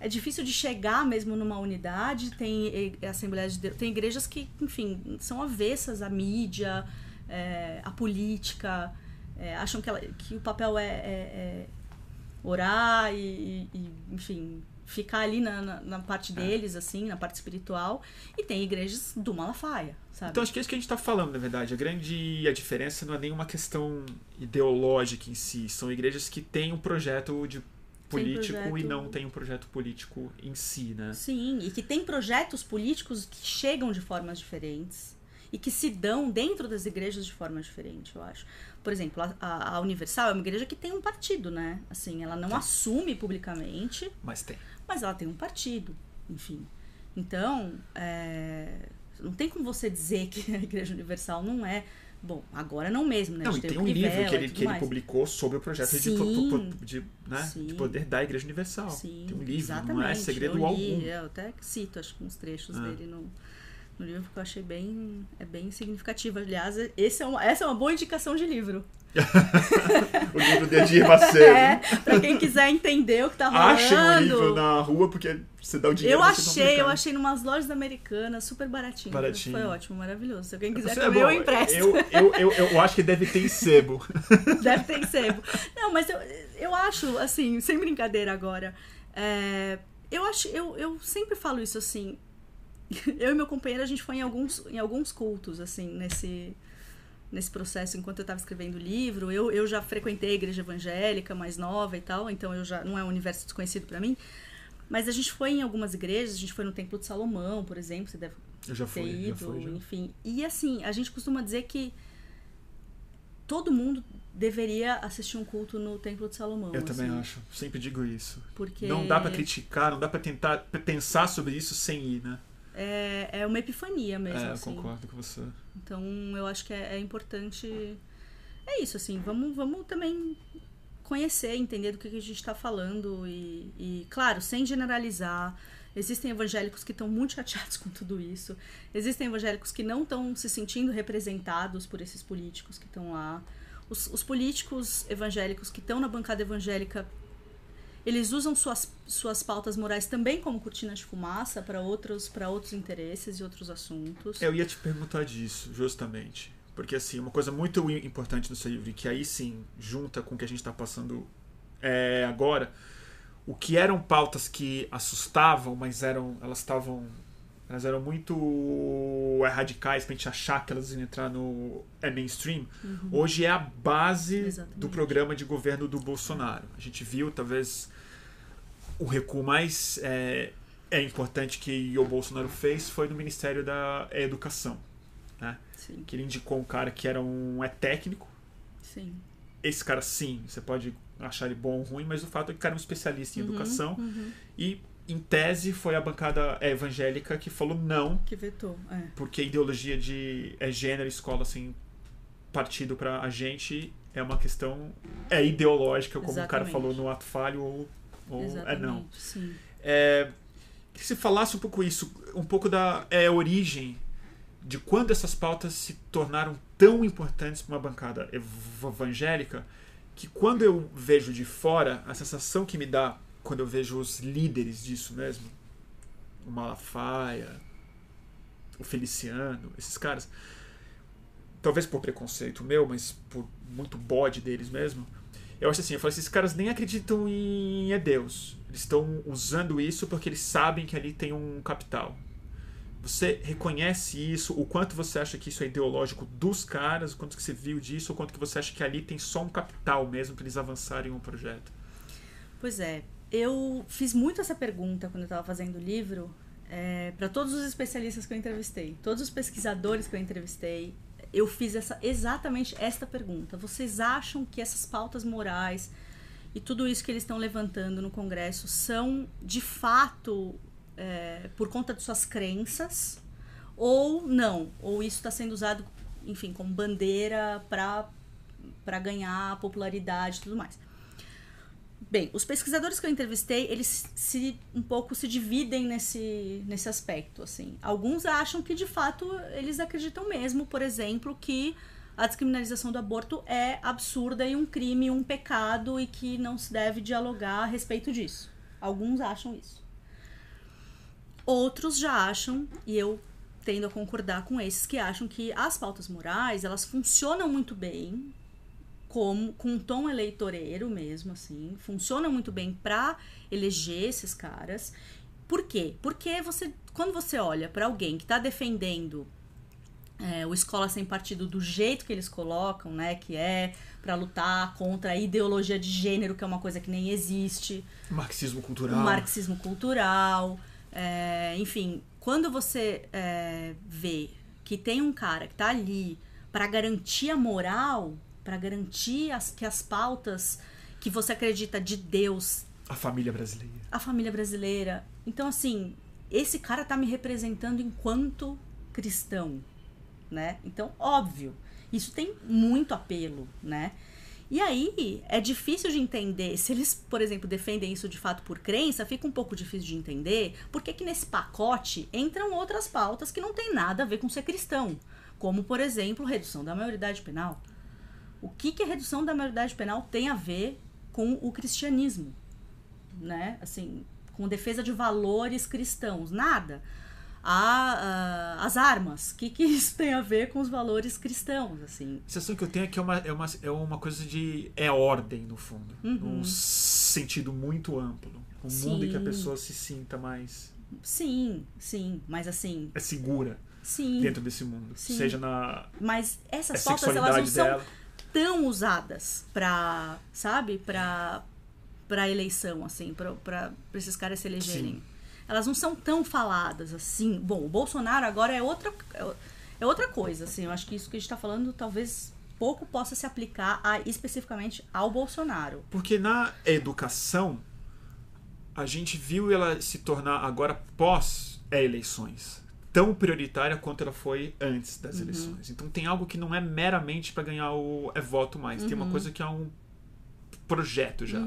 é difícil de chegar mesmo numa unidade. Tem Assembleias de Deus, tem igrejas que, enfim, são avessas à mídia é, a política, é, acham que, ela, que o papel é, é, é orar e, e, enfim, ficar ali na, na, na parte é. deles, assim, na parte espiritual. E tem igrejas do Malafaia, sabe? Então acho que é isso que a gente está falando, na verdade. A grande a diferença não é nenhuma questão ideológica em si. São igrejas que têm um projeto de político projeto... e não tem um projeto político em si, né? Sim, e que tem projetos políticos que chegam de formas diferentes e que se dão dentro das igrejas de forma diferente, eu acho. Por exemplo, a, a Universal é uma igreja que tem um partido, né? Assim, ela não assume publicamente. Mas tem. Mas ela tem um partido, enfim. Então, é, não tem como você dizer que a Igreja Universal não é. Bom, agora não mesmo, né? Não, e tem um livro que ele, que ele publicou sobre o projeto Sim, de, de, né, de poder da Igreja Universal. Sim, tem um livro, exatamente. não é segredo eu li, algum. Eu até cito, acho que uns trechos ah. dele no, no livro que eu achei bem, é bem significativo. Aliás, esse é uma, essa é uma boa indicação de livro. o livro de Edir Macedo. É, pra quem quiser entender o que tá rolando. Achem o livro na rua, porque você dá o dinheiro. Eu achei, eu achei em umas lojas americanas, super baratinho. Baratinho. Foi ótimo, maravilhoso. Se alguém quiser você comer, é eu empresto. Eu, eu, eu, eu, acho que deve ter em sebo. Deve ter em sebo. Não, mas eu, eu acho, assim, sem brincadeira agora. É, eu acho, eu, eu sempre falo isso assim. eu e meu companheiro, a gente foi em alguns, em alguns cultos, assim, nesse, nesse processo enquanto eu estava escrevendo o livro. Eu, eu já frequentei a igreja evangélica mais nova e tal, então eu já não é um universo desconhecido para mim. Mas a gente foi em algumas igrejas, a gente foi no Templo de Salomão, por exemplo, você deve eu já ter fui, ido, já fui, já. enfim. E assim, a gente costuma dizer que todo mundo deveria assistir um culto no Templo de Salomão. Eu também assim, acho, sempre digo isso. Porque Não dá pra criticar, não dá pra tentar pensar sobre isso sem ir, né? É, é uma epifania mesmo. é, eu assim. concordo com você. Então eu acho que é, é importante. É isso, assim, vamos, vamos também conhecer, entender do que, que a gente está falando e, e, claro, sem generalizar. Existem evangélicos que estão muito chateados com tudo isso. Existem evangélicos que não estão se sentindo representados por esses políticos que estão lá. Os, os políticos evangélicos que estão na bancada evangélica, eles usam suas, suas pautas morais também como cortina de fumaça para outros, para outros interesses e outros assuntos. Eu ia te perguntar disso, justamente. Porque, assim, uma coisa muito importante no seu livro, que aí sim junta com o que a gente está passando é, agora, o que eram pautas que assustavam, mas eram elas estavam elas eram muito radicais pra gente achar que elas iam entrar no é mainstream. Hoje é a base Exatamente. do programa de governo do Bolsonaro. A gente viu, talvez, o recuo mais é, é importante que o Bolsonaro fez foi no Ministério da Educação. Né? Sim, Que ele indicou um cara que era um é técnico. sim. Esse cara, sim, você pode achar ele bom ou ruim, mas o fato é que o cara é um especialista em educação. Uhum. E, em tese, foi a bancada evangélica que falou não, Que vetou, é. porque ideologia de é, gênero, escola, assim, partido pra a gente é uma questão é ideológica, como o cara Exatamente. falou no ato falho ou, ou é Exatamente, não. sim. É, que você falasse um pouco isso, um pouco da é, origem de quando essas pautas se tornaram tão importantes para uma bancada ev- evangélica que quando eu vejo de fora, a sensação que me dá quando eu vejo os líderes disso mesmo, o Malafaia, o Feliciano, esses caras, talvez por preconceito meu, mas por muito bode deles mesmo, eu acho assim, eu falo esses caras nem acreditam em é Deus. Eles estão usando isso porque eles sabem que ali tem um capital. Você reconhece isso? O quanto você acha que isso é ideológico dos caras? O quanto que você viu disso? O quanto que você acha que ali tem só um capital mesmo para eles avançarem um projeto? Pois é, eu fiz muito essa pergunta quando eu estava fazendo o livro para todos os especialistas que eu entrevistei, todos os pesquisadores que eu entrevistei. Eu fiz essa, exatamente esta pergunta. Vocês acham que essas pautas morais e tudo isso que eles estão levantando no Congresso são de fato é, por conta de suas crenças ou não? Ou isso está sendo usado, enfim, como bandeira para ganhar popularidade e tudo mais? Bem, os pesquisadores que eu entrevistei, eles se um pouco se dividem nesse, nesse aspecto, assim. Alguns acham que de fato eles acreditam mesmo, por exemplo, que a descriminalização do aborto é absurda e um crime, um pecado e que não se deve dialogar a respeito disso. Alguns acham isso. Outros já acham, e eu tendo a concordar com esses que acham que as pautas morais, elas funcionam muito bem como com um tom eleitoreiro mesmo, assim, funciona muito bem para eleger esses caras. Por quê? Porque você, quando você olha para alguém que está defendendo é, o escola sem partido do jeito que eles colocam, né, que é para lutar contra a ideologia de gênero, que é uma coisa que nem existe, Marxismo cultural. marxismo cultural, é, enfim, quando você é, vê que tem um cara que tá ali para garantir a moral, para garantir as, que as pautas que você acredita de Deus, A família brasileira. a família brasileira. Então, assim, esse cara tá me representando enquanto cristão, né? Então, óbvio, isso tem muito apelo, né? E aí, é difícil de entender. Se eles, por exemplo, defendem isso de fato por crença, fica um pouco difícil de entender porque que nesse pacote entram outras pautas que não tem nada a ver com ser cristão. Como, por exemplo, redução da maioridade penal. O que, que a redução da maioridade penal tem a ver com o cristianismo? Né? Assim, com defesa de valores cristãos? Nada. A, a- as armas, o que, que isso tem a ver com os valores cristãos? Assim, A sensação que eu tenho é que é uma, é uma, é uma coisa de. É ordem, no fundo. Uhum. Num sentido muito amplo. Um mundo em que a Sim. pessoa se sinta mais. sim, sim, mas assim, É segura. Sim. dentro desse mundo. Sim. Seja na Mas essas pautas, elas não são dela. Tão usadas pra, sabe, pra, pra eleição, assim, pra esses caras se elegerem. Sim. Elas não são tão faladas assim. Bom, o Bolsonaro agora é outra, é outra coisa, assim. Eu acho que isso que a gente tá falando talvez pouco possa se aplicar a, especificamente ao Bolsonaro. Porque na educação, a gente viu ela se tornar agora pós eleições tão prioritária quanto ela foi antes Uhum. das eleições. Então tem algo que não é meramente para ganhar o é voto mais, tem Uhum. uma coisa que é um projeto já.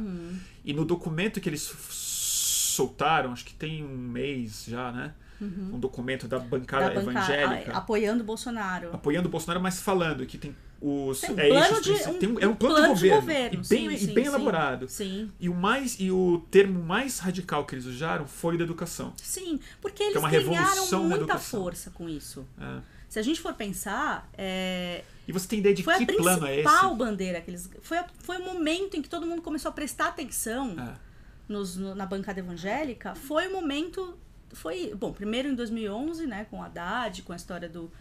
E no documento que eles soltaram, acho que tem um mês já, né? Um documento da bancada Uhum. Da bancada, evangélica a- apoiando o Bolsonaro. apoiando o Bolsonaro, mas falando que tem os Tem um é, plano de- um- tem um- é um plano, plano de de governo, governo, e bem, sim, e bem sim. elaborado. Sim. E o mais e o termo mais radical que eles usaram foi o da educação. Sim, porque eles é uma revolução muita força com isso. É. Se a gente for pensar, é, E você tem ideia de foi que a plano é esse? principal bandeira que eles. Foi, a- foi o momento em que todo mundo começou a prestar atenção É. nos- no- na bancada evangélica. Foi o momento. Foi. Bom, primeiro em 2011, né, com o Haddad, com a história do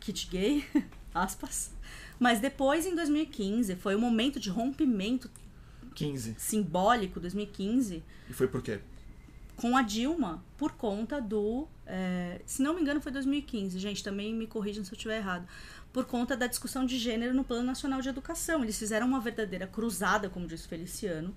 kit gay, aspas. Mas depois, em 2015, foi o momento de rompimento 15. simbólico, 2015, E foi por quê? com a Dilma por conta do. é, se não me engano, foi 2015, gente, também me corrijam se eu estiver errado. Por conta da discussão de gênero no Plano Nacional de Educação. Eles fizeram uma verdadeira cruzada, como disse o Feliciano,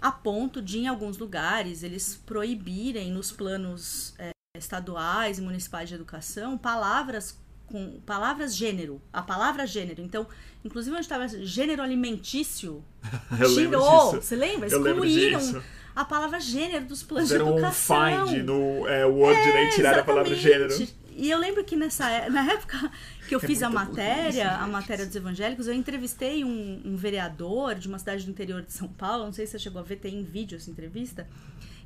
a ponto de, em alguns lugares, eles proibirem nos planos é, estaduais e municipais de educação palavras com palavras gênero, a palavra gênero. Então, inclusive onde estava gênero alimentício, Eu tirou, você lembra? Excluíram a palavra gênero dos planos Fizeram de um educação. find no é, Word né, e tiraram a palavra gênero. E eu lembro que nessa é- na época que eu É fiz a matéria, a matéria dos evangélicos, eu entrevistei um, um vereador de uma cidade do interior de São Paulo, não sei se você chegou a ver, tem em vídeo essa entrevista,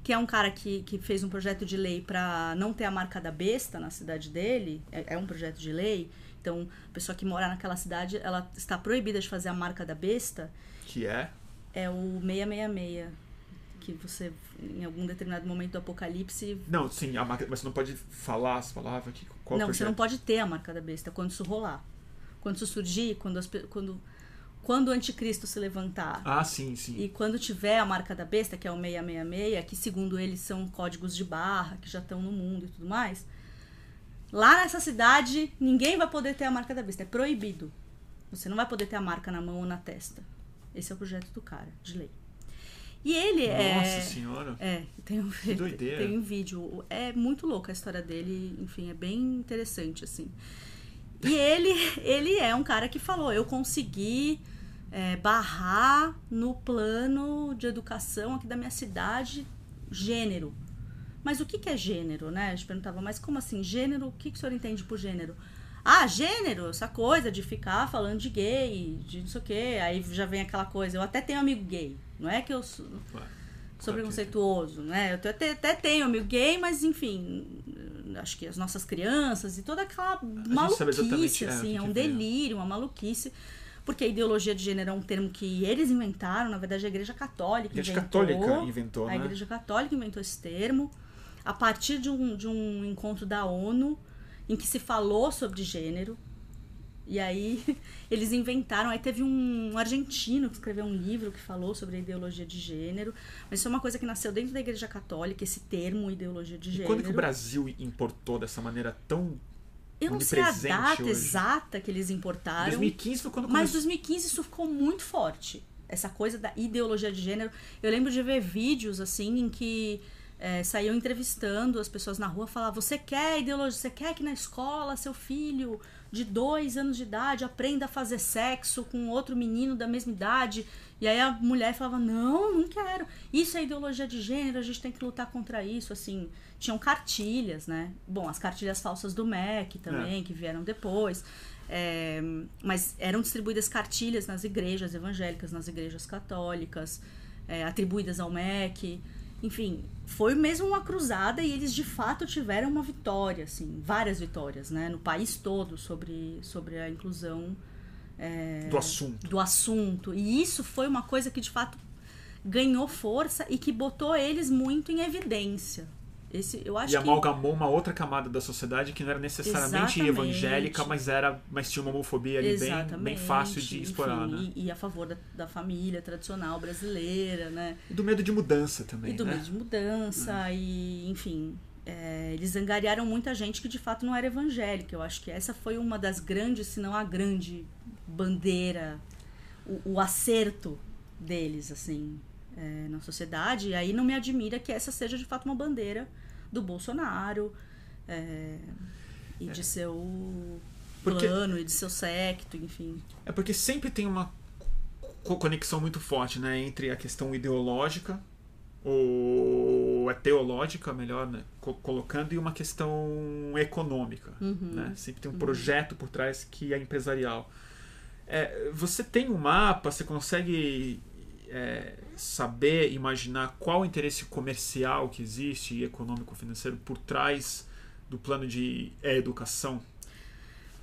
que é um cara que, que fez um projeto de lei para não ter a marca da besta na cidade dele, é, é um projeto de lei, então a pessoa que mora naquela cidade, ela está proibida de fazer a marca da besta, Que é? é o 666, que você, em algum determinado momento do apocalipse, Não, sim, a marca, mas você não pode falar as palavras aqui. Qual não, projeto? você não pode ter a marca da besta quando isso rolar. Quando isso surgir, quando, as quando, quando o anticristo se levantar. Ah, sim, sim. E quando tiver a marca da besta, que é o 666, que segundo eles são códigos de barra, que já estão no mundo e tudo mais, lá nessa cidade ninguém vai poder ter a marca da besta. É proibido. Você não vai poder ter a marca na mão ou na testa. Esse é o projeto do cara, de lei. E ele é. Nossa senhora. É, tem um, Que doideira. tem um vídeo. É muito louco a história dele, enfim, é bem interessante, assim. E ele, ele é um cara que falou: eu consegui é, barrar no plano de educação aqui da minha cidade gênero. Mas o que, que é gênero, né? A gente perguntava, mas como assim? Gênero, o que, que o senhor entende por gênero? Ah, gênero, essa coisa de ficar falando de gay, de não sei o quê. Aí já vem aquela coisa, eu até tenho amigo gay. Não é que eu sou, sou preconceituoso, né? Eu até, até tenho amigo gay, mas enfim, acho que as nossas crianças e toda aquela exatamente, maluquice, é, assim, é um delírio, uma maluquice. Porque a ideologia de gênero é um termo que eles inventaram, na verdade a Igreja Católica A Igreja inventou. Católica inventou, A né? Igreja Católica inventou esse termo a partir de um, de um encontro da ONU em que se falou sobre gênero. E aí eles inventaram. Aí teve um argentino que escreveu um livro que falou sobre a ideologia de gênero. Mas isso é uma coisa que nasceu dentro da Igreja Católica, esse termo, ideologia de E gênero. quando que o Brasil importou dessa maneira tão. Eu não sei a data hoje? exata que eles importaram. 2015 foi quando Mas começou. 2015 isso ficou muito forte. Essa coisa da ideologia de gênero. Eu lembro de ver vídeos assim em que é, saíam entrevistando as pessoas na rua falar você quer ideologia, você quer que na escola seu filho de dois anos de idade aprenda a fazer sexo com outro menino da mesma idade. E aí a mulher falava, não, não quero. Isso é ideologia de gênero, a gente tem que lutar contra isso, assim. Tinham cartilhas, né? Bom, as cartilhas falsas do MEC também, que vieram depois. É, mas eram distribuídas cartilhas nas igrejas evangélicas, nas igrejas católicas, é, atribuídas ao MEC. Enfim, foi mesmo uma cruzada e eles de fato tiveram uma vitória, assim, várias vitórias, né, no país todo sobre, sobre a inclusão Do assunto. do assunto. E isso foi uma coisa que de fato ganhou força e que botou eles muito em evidência. Esse, eu acho e que... amalgamou uma outra camada da sociedade que não era necessariamente Exatamente. evangélica, mas era mas tinha uma homofobia ali bem, bem fácil de explorar, enfim, né? e, e a favor da, da família tradicional brasileira, né? E do medo de mudança também, E do né? medo de mudança, e enfim. é, eles angariaram muita gente que de fato não era evangélica. Eu acho que essa foi uma das grandes, se não a grande bandeira, o, o acerto deles, assim, é, na sociedade. E aí não me admira que essa seja de fato uma bandeira do Bolsonaro é, e de seu Porque- plano e de seu secto, enfim. É porque sempre tem uma co- conexão muito forte, né, entre a questão ideológica ou é teológica, melhor, né, co- colocando e uma questão econômica, né? Sempre tem um projeto por trás que é empresarial. É, você tem um mapa, você consegue é, saber, imaginar qual o interesse comercial que existe e econômico-financeiro por trás do plano de educação?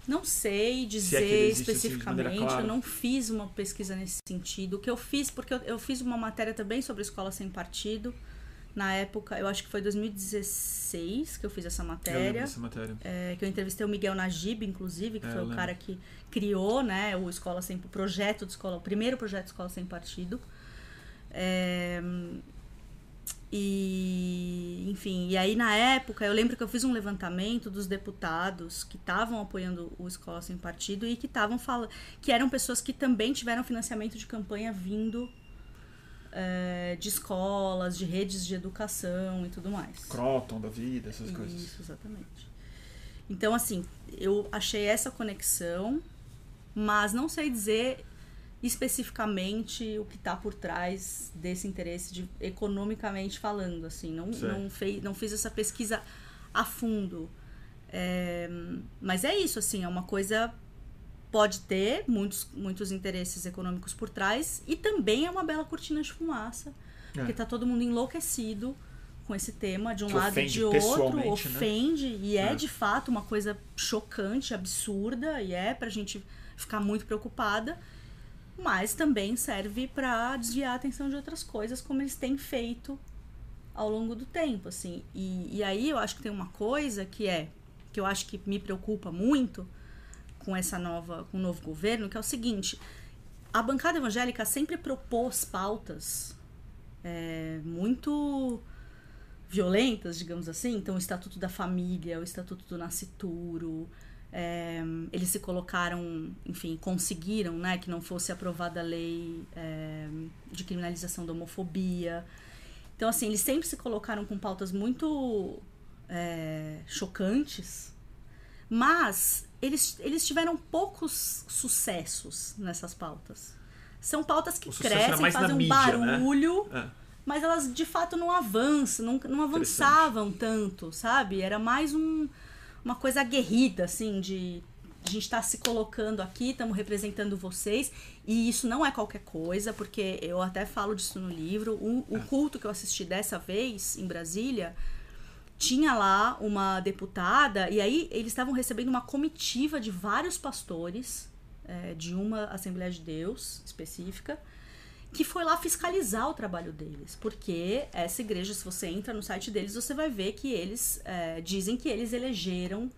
Não sei Se é dizer ele existe, assim, especificamente, clara. eu não fiz uma pesquisa nesse sentido. O que eu fiz, porque eu, eu fiz uma matéria também sobre escola sem partido. Na época, eu acho que foi 2016 que eu fiz essa Eu matéria. dessa matéria. É, que eu entrevistei o Miguel Najib, inclusive, que É, foi eu o cara que criou né, o Escola Sem o projeto de escola, o primeiro projeto de escola sem partido. É, e, enfim, e aí na época eu lembro que eu fiz um levantamento dos deputados que estavam apoiando o Escola Sem Partido e que estavam falando que eram pessoas que também tiveram financiamento de campanha vindo é, de escolas, de redes de educação e tudo mais. Croton da vida, essas coisas. Isso, exatamente. Então, assim, eu achei essa conexão, mas não sei dizer especificamente o que está por trás desse interesse de economicamente falando, assim, não não, fei, não fiz essa pesquisa a fundo. É, mas é isso, assim, é uma coisa pode ter muitos muitos interesses econômicos por trás e também é uma bela cortina de fumaça, porque É. tá todo mundo enlouquecido com esse tema de um Que lado e de outro, né? ofende e é, É. de fato uma coisa chocante, absurda e é pra gente ficar muito preocupada, mas também serve pra desviar a atenção de outras coisas como eles têm feito ao longo do tempo, assim. E, e aí eu acho que tem uma coisa que é que eu acho que me preocupa muito com essa nova com o novo governo, que é o seguinte: a bancada evangélica sempre propôs pautas é, muito violentas, digamos assim. Então, o Estatuto da Família, o Estatuto do Nascituro. é, eles se colocaram, enfim, conseguiram né, que não fosse aprovada a lei é, de criminalização da homofobia. Então, assim, eles sempre se colocaram com pautas muito é, chocantes, mas eles, eles tiveram poucos sucessos nessas pautas. São pautas que crescem, fazem um mídia, né? barulho, É. mas elas de fato não avançam, não, não avançavam tanto, sabe? Era mais um, uma coisa aguerrida, assim, de a gente tá se colocando aqui, estamos representando vocês, e isso não é qualquer coisa, porque eu até falo disso no livro. O, o culto que eu assisti dessa vez em Brasília tinha lá uma deputada, e aí eles estavam recebendo uma comitiva de vários pastores é, de uma Assembleia de Deus específica, que foi lá fiscalizar o trabalho deles. Porque essa igreja, se você entra no site deles, você vai ver que eles é, dizem que eles elegeram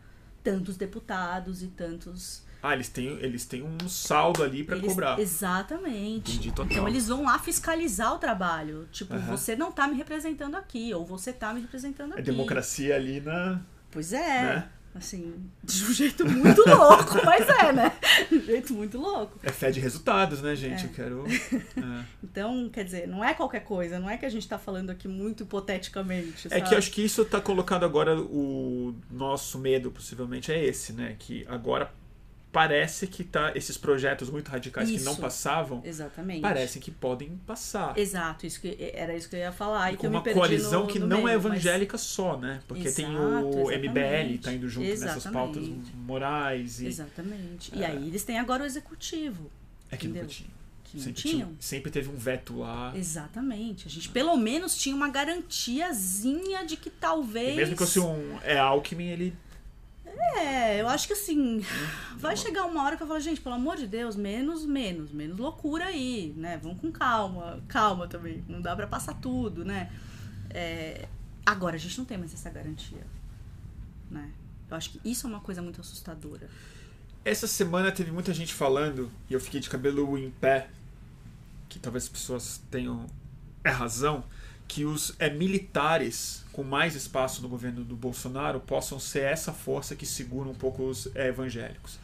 tantos deputados e tantos. Ah, eles têm, eles têm um saldo ali pra eles- cobrar. Exatamente. Entendi, total. Então eles vão lá fiscalizar o trabalho. Tipo, Aham. você não tá me representando aqui, ou você tá me representando aqui. É democracia ali na. Pois é. Né? Assim, de um jeito muito louco, mas é, né? De um jeito muito louco. É fé de resultados, né, É. gente? Eu quero. É, Então, quer dizer, não é qualquer coisa, não é que a gente tá falando aqui muito hipoteticamente. É sabe? que eu acho que isso tá colocado agora. O nosso medo, possivelmente, é esse, né? Que agora parece que tá. Esses projetos muito radicais que não Isso. passavam, Exatamente. parecem que podem passar. Exato, isso que, era isso que eu ia falar. E que com uma coalizão no- que no não é meio, mas- evangélica só, né? Porque tem o Exato, MBL tá indo junto nessas exatamente. pautas morais e Exatamente. E É. aí eles têm agora o executivo. é que Entendeu? tinha. Que não Sempre, tinham. tinha- sempre teve um veto lá. Exatamente. A gente pelo menos tinha uma garantiazinha de que talvez. E mesmo que fosse um é Alckmin, ele É, eu acho que assim, vai chegar uma hora que eu falo, gente, pelo amor de Deus, menos, menos, menos loucura aí, né? Vamos com calma, calma também, não dá pra passar tudo, né? É, Agora, a gente não tem mais essa garantia, né? Eu acho que isso é uma coisa muito assustadora. Essa semana teve muita gente falando, e eu fiquei de cabelo em pé, que talvez as pessoas tenham é razão, que os é, militares com mais espaço no governo do Bolsonaro possam ser essa força que segura um pouco os é, evangélicos.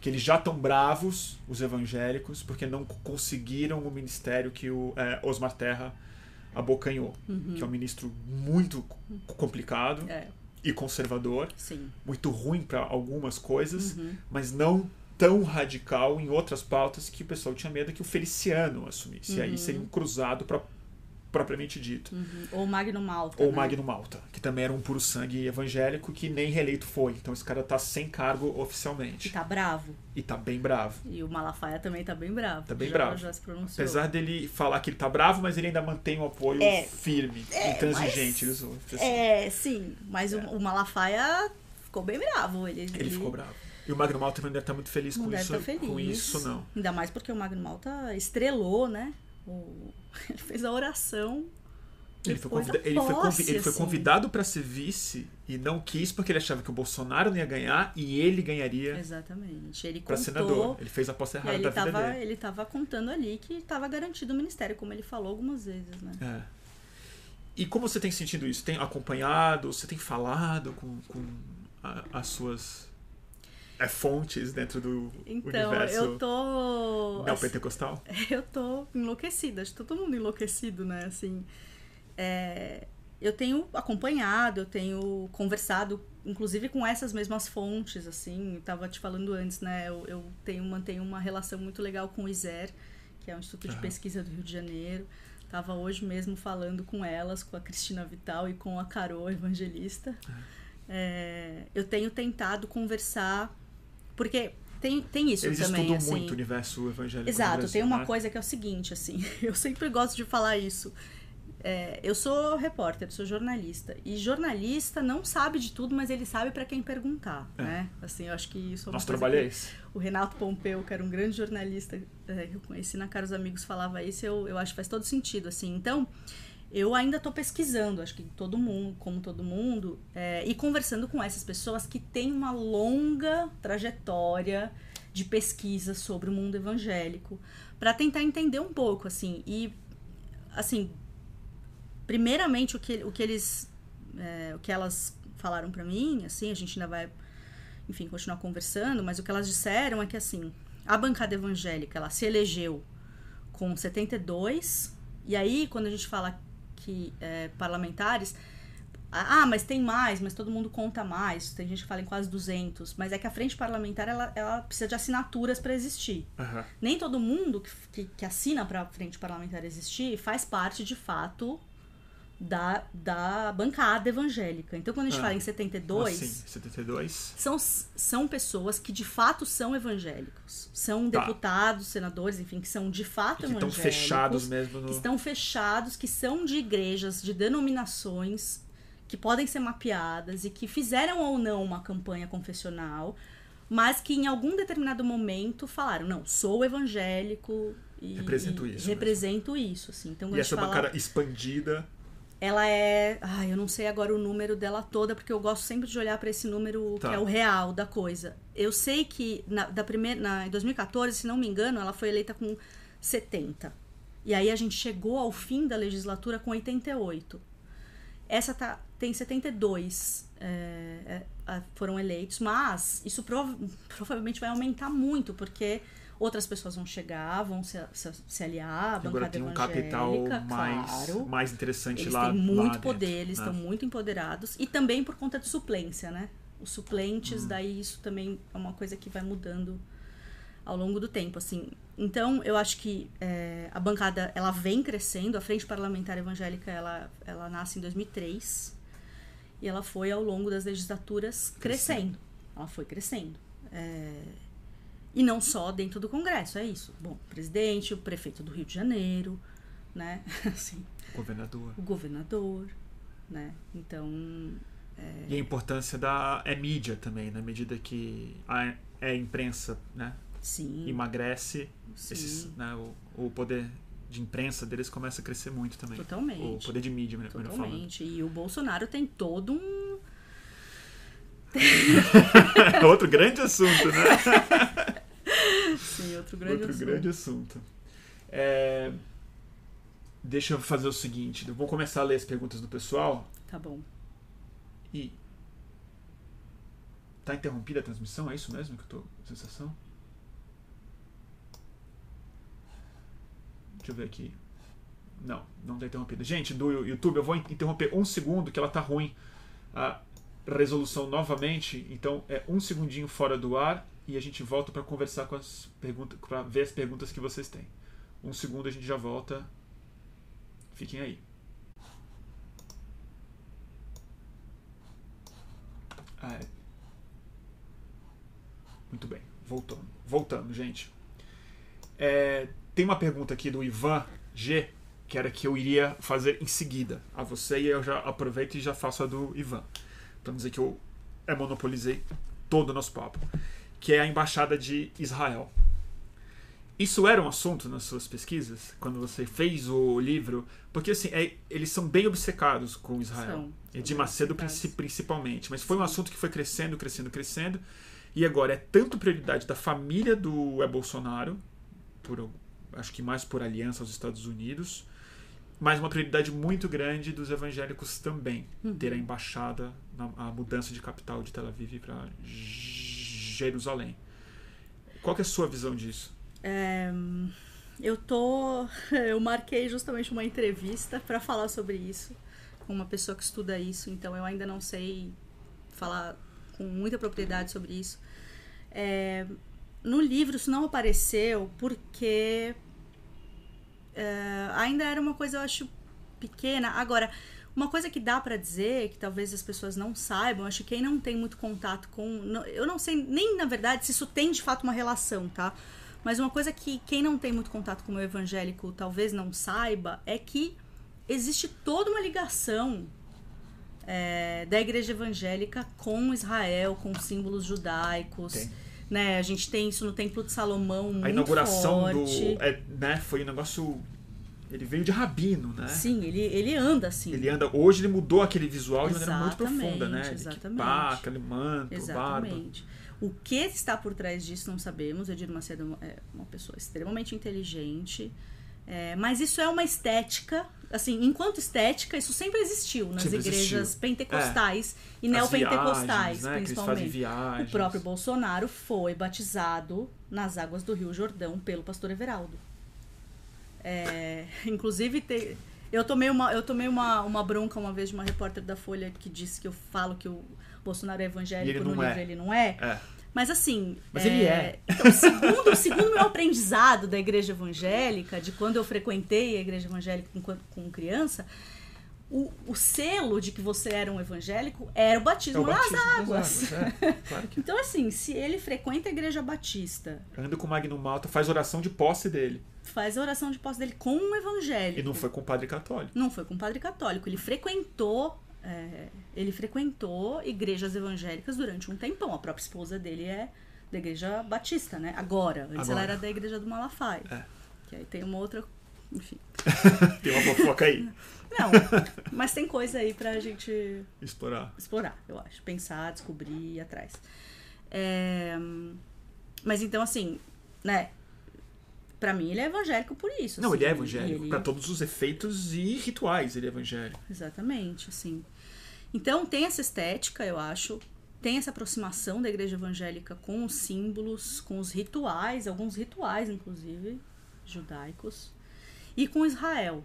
Que eles já estão bravos, os evangélicos, porque não conseguiram o ministério que o é, Osmar Terra abocanhou, Uhum. que é um ministro muito complicado É, e conservador, sim. muito ruim para algumas coisas, Uhum. mas não tão radical em outras pautas que o pessoal tinha medo que o Feliciano assumisse. E aí seria um cruzado pro- propriamente dito. Uhum. Ou Magno Malta. Ou né? Magno Malta, que também era um puro sangue evangélico que nem reeleito foi. Então esse cara tá sem cargo oficialmente. tá bravo. E tá bem bravo. E o Malafaia também tá bem bravo. Tá bem já, bravo. Já se pronunciou. Apesar dele falar que ele tá bravo, mas ele ainda mantém um apoio É. firme, intransigente. ele usou. Assim. É, sim. Mas O, o Malafaia ficou bem bravo. Ele, Ele ficou bravo. E o Magno Malta não deve estar muito feliz Não com isso, estar feliz. com isso, não. Ainda mais porque o Magno Malta estrelou, né? O- Ele fez a oração. Ele foi, convida- ele foi convi- posse, ele foi convidado para ser vice e não quis porque ele achava que o Bolsonaro não ia ganhar e ele ganharia Exatamente. Ele contou. senador. Ele fez a aposta E errada ele da vida tava, dele. ele tava contando ali que estava garantido o ministério, como ele falou algumas vezes, né? É. E como você tem sentido isso? Tem acompanhado? Você tem falado com, com a- as suas é, fontes dentro do Então, universo eu tô. assim, neopentecostal? eu tô enlouquecida. Acho que tá todo mundo enlouquecido, né? Assim, é, eu tenho acompanhado, eu tenho conversado, inclusive com essas mesmas fontes, assim. Eu tava te falando antes, né? Eu, eu tenho, mantenho uma relação muito legal com o ISER, que é o Instituto de Aham. Pesquisa do Rio de Janeiro. Tava hoje mesmo falando com elas, com a Cristina Vital e com a Carol Evangelista. É, eu tenho tentado conversar, porque tem, tem isso Eles também, estudam assim. muito o universo evangélico. Exato, Brasil, tem uma né? coisa que é o seguinte, assim, eu sempre gosto de falar isso. É, eu sou repórter, sou jornalista. E jornalista não sabe de tudo, mas ele sabe para quem perguntar, É. né? Assim, eu acho que isso é uma que esse. o Renato Pompeu, que era um grande jornalista é, que eu conheci na Caros Amigos, falava isso, eu, eu acho que faz todo sentido, assim. Então, eu ainda estou pesquisando, acho que todo mundo, como todo mundo, é, e conversando com essas pessoas que têm uma longa trajetória de pesquisa sobre o mundo evangélico, para tentar entender um pouco, assim, e, assim, primeiramente o que, o que eles, é, o que elas falaram para mim, assim, a gente ainda vai enfim, continuar conversando, mas o que elas disseram é que, assim, a bancada evangélica, ela se elegeu com 72, e aí, quando a gente fala que é, parlamentares, ah, mas tem mais, mas todo mundo conta mais, tem gente que fala em quase 200, mas é que a frente parlamentar, ela, ela precisa de assinaturas para existir. Aham. Nem todo mundo que, que, que assina para a frente parlamentar existir faz parte, de fato, da, da bancada evangélica. Então, quando a gente Ah, fala em Como 72 assim? 72? são, são pessoas que de fato são evangélicos. São Tá. deputados, senadores, enfim, que são de fato Que estão evangélicos. fechados mesmo no. Que estão fechados, que são de igrejas, de denominações, que podem ser mapeadas e que fizeram ou não uma campanha confessional, mas que em algum determinado momento falaram: não, sou evangélico. E, Represento e isso represento isso, assim. Então, E essa fala- bancada expandida. Ela é. Ai, eu não sei agora o número dela toda, porque eu gosto sempre de olhar para esse número Tá. que é o real da coisa. Eu sei que na, da primeira, na, em 2014, se não me engano, ela foi eleita com 70. E aí a gente chegou ao fim da legislatura com 88. Essa tá, tem 72 é, é, foram eleitos, mas isso prova- provavelmente vai aumentar muito, porque outras pessoas vão chegar, vão se, se, se aliar à Agora bancada tem um capital mais, claro. mais interessante Eles lá. têm lá muito dentro, poder, eles né? estão muito empoderados. E também por conta de suplência, né? Os Hum. suplentes, daí isso também é uma coisa que vai mudando ao longo do tempo, assim. Então, eu acho que é, a bancada, ela vem crescendo. A Frente Parlamentar Evangélica, ela, ela nasce em 2003. E ela foi, ao longo das legislaturas, crescendo. Ela foi crescendo. É, E não só dentro do Congresso, é isso. Bom, o presidente, o prefeito do Rio de Janeiro, né? Assim, Governador. o governador, né? Então, E a importância da é mídia também, na medida que a é imprensa, né, sim, emagrece sim. esses, né, o, o poder de imprensa deles começa a crescer muito também. Totalmente. O poder de mídia, melhor falando. Totalmente. E o Bolsonaro tem todo um. outro grande assunto, né? Sim, outro grande outro assunto. grande assunto. É, Deixa eu fazer o seguinte, eu vou começar a ler as perguntas do pessoal Tá bom. e tá interrompida a transmissão, é isso mesmo que eu tô sensação? Deixa eu ver aqui. Não, não tá interrompida. Gente, do YouTube, eu vou interromper um segundo que ela tá ruim a resolução novamente, então é um segundinho fora do ar e a gente volta para conversar com as perguntas, para ver as perguntas que vocês têm. Um segundo a gente já volta. Fiquem aí. Ah, é. Muito bem, voltando. Voltando, gente. É, tem uma pergunta aqui do Ivan G, que era que eu iria fazer em seguida a você, e eu já aproveito e já faço a do Ivan. Para dizer que eu é, monopolizei todo o nosso papo. Que é a embaixada de Israel. Isso era um assunto nas suas pesquisas, quando você fez o livro? Porque, assim, é, eles são bem obcecados com Israel. São, e de são Macedo obcecados. principalmente. Mas foi um assunto que foi crescendo, crescendo, crescendo. E agora é tanto prioridade da família do é Bolsonaro, por, acho que mais por aliança aos Estados Unidos, mas uma prioridade muito grande dos evangélicos também, Uhum. ter a embaixada, a mudança de capital de Tel Aviv para Jerusalém. Qual é a sua visão disso? É, eu tô. Eu marquei justamente uma entrevista para falar sobre isso com uma pessoa que estuda isso, então eu ainda não sei falar com muita propriedade sobre isso. É, no livro isso não apareceu porque é, ainda era uma coisa, eu acho, pequena. Agora, uma coisa que dá para dizer, que talvez as pessoas não saibam, acho que quem não tem muito contato com. não- Eu não sei nem, na verdade, se isso tem de fato uma relação, tá? Mas uma coisa que quem não tem muito contato com o evangélico talvez não saiba é que existe toda uma ligação é, da igreja evangélica com Israel, com símbolos judaicos. Tem. Né? A gente tem isso no Templo de Salomão muito a inauguração forte. do. É, né, foi um negócio. Ele veio de rabino, né? Sim, ele, ele anda assim. Ele anda. Hoje ele mudou aquele visual de maneira muito profunda, né? Exatamente. Kippah, aquele manto, barba. Exatamente. O que está por trás disso não sabemos. Edir Macedo é uma pessoa extremamente inteligente. é, mas isso é uma estética, assim, enquanto estética, isso sempre existiu nas Sempre igrejas existiu. pentecostais e As neopentecostais, né, principalmente. O próprio Bolsonaro foi batizado nas águas do Rio Jordão pelo pastor Everaldo. É, inclusive, te- eu tomei, uma, eu tomei uma, uma bronca uma vez de uma repórter da Folha que disse que eu falo que o Bolsonaro é evangélico, ele no não livro é. ele não é. É. Mas assim. Mas ele é. Então, segundo, segundo meu aprendizado da igreja evangélica, de quando eu frequentei a igreja evangélica enquanto como criança, o, o selo de que você era um evangélico era o É batismo, o batismo nas águas. águas, é. Claro que Então, assim, se ele frequenta a igreja batista, anda com o Magno Malta, faz oração de posse dele. Faz a oração de posse dele com um evangélico. E não foi com o padre católico. Não foi com um padre católico. Ele frequentou. é, ele frequentou igrejas evangélicas durante um tempão. A própria esposa dele é da igreja batista, né? Agora. Antes Agora. ela era da igreja do Malafaia. É. Que aí tem uma outra. Enfim. Tem uma fofoca aí. Não, mas tem coisa aí pra gente Explorar. explorar, eu acho. Pensar, descobrir ir atrás. É, Mas então, assim, né? Pra mim, ele é evangélico por isso. Não, assim, ele é evangélico. ele- Pra todos os efeitos e rituais, ele é evangélico. Exatamente, assim. Então tem essa estética, eu acho, tem essa aproximação da igreja evangélica com os símbolos, com os rituais, alguns rituais, inclusive, judaicos, e com Israel.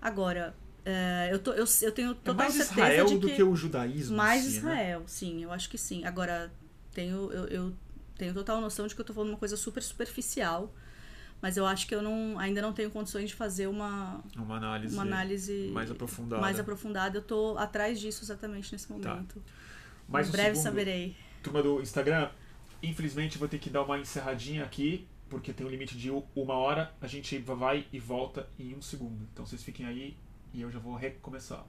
Agora, é, eu, tô, eu, eu tenho É total mais certeza Israel de do que, que o judaísmo. mais né? Israel, sim, eu acho que sim. Agora, tenho, eu, eu tenho total noção de que eu tô falando uma coisa super superficial, mas eu acho que eu não, ainda não tenho condições de fazer uma, Uma análise. uma análise mais aprofundada. mais aprofundada. Eu tô atrás disso exatamente nesse momento. Mais em um breve segundo. saberei. Turma do Instagram, infelizmente vou ter que dar uma encerradinha aqui, porque tem um limite de uma hora. A gente vai e volta em um segundo. Então vocês fiquem aí e eu já vou recomeçar.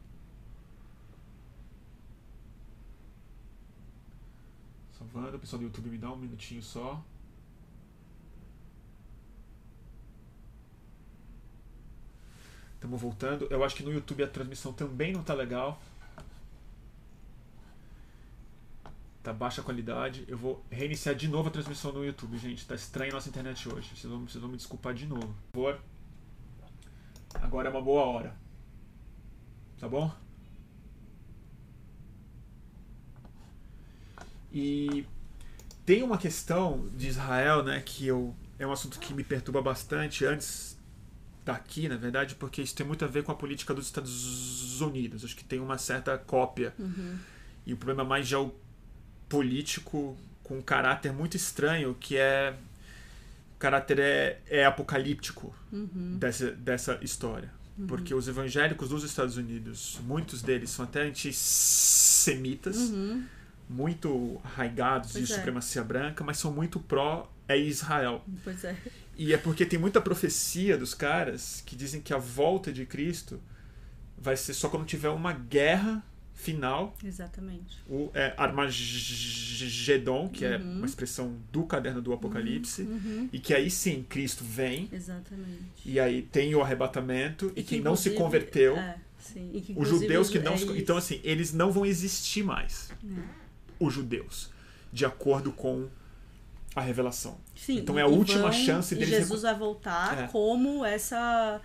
Salvando, o pessoal do YouTube me dá um minutinho só. Estamos voltando. Eu acho que no YouTube a transmissão também não tá legal. Tá baixa qualidade. Eu vou reiniciar de novo a transmissão no YouTube, gente. Tá estranha a nossa internet hoje. Vocês vão, vocês vão me desculpar de novo. Por favor. Agora é uma boa hora. Tá bom? E tem uma questão de Israel, né, que eu, é um assunto que me perturba bastante antes daqui, na verdade, porque isso tem muito a ver com a política dos Estados Unidos. Acho que tem uma certa cópia. Uhum. E o problema mais geopolítico com um caráter muito estranho, que é o caráter é, é apocalíptico Uhum. dessa, dessa história. Porque os evangélicos dos Estados Unidos, muitos deles são até antissemitas, Uhum. muito arraigados de Pois é. supremacia branca, mas são muito pró é Israel. Pois é. E é porque tem muita profecia dos caras que dizem que a volta de Cristo vai ser só quando tiver uma guerra final, Exatamente. o é, Armagedon, que é uma expressão do caderno do Apocalipse, Uhum. e que aí sim Cristo vem, Exatamente. e aí tem o arrebatamento, e, que, quem não se converteu, É, sim. E que, os judeus que não é se. Então, assim, eles não vão existir mais, É. os judeus, de acordo com a revelação. Sim, Então e- é a e última vão- chance e deles Jesus vai voltar É. como essa.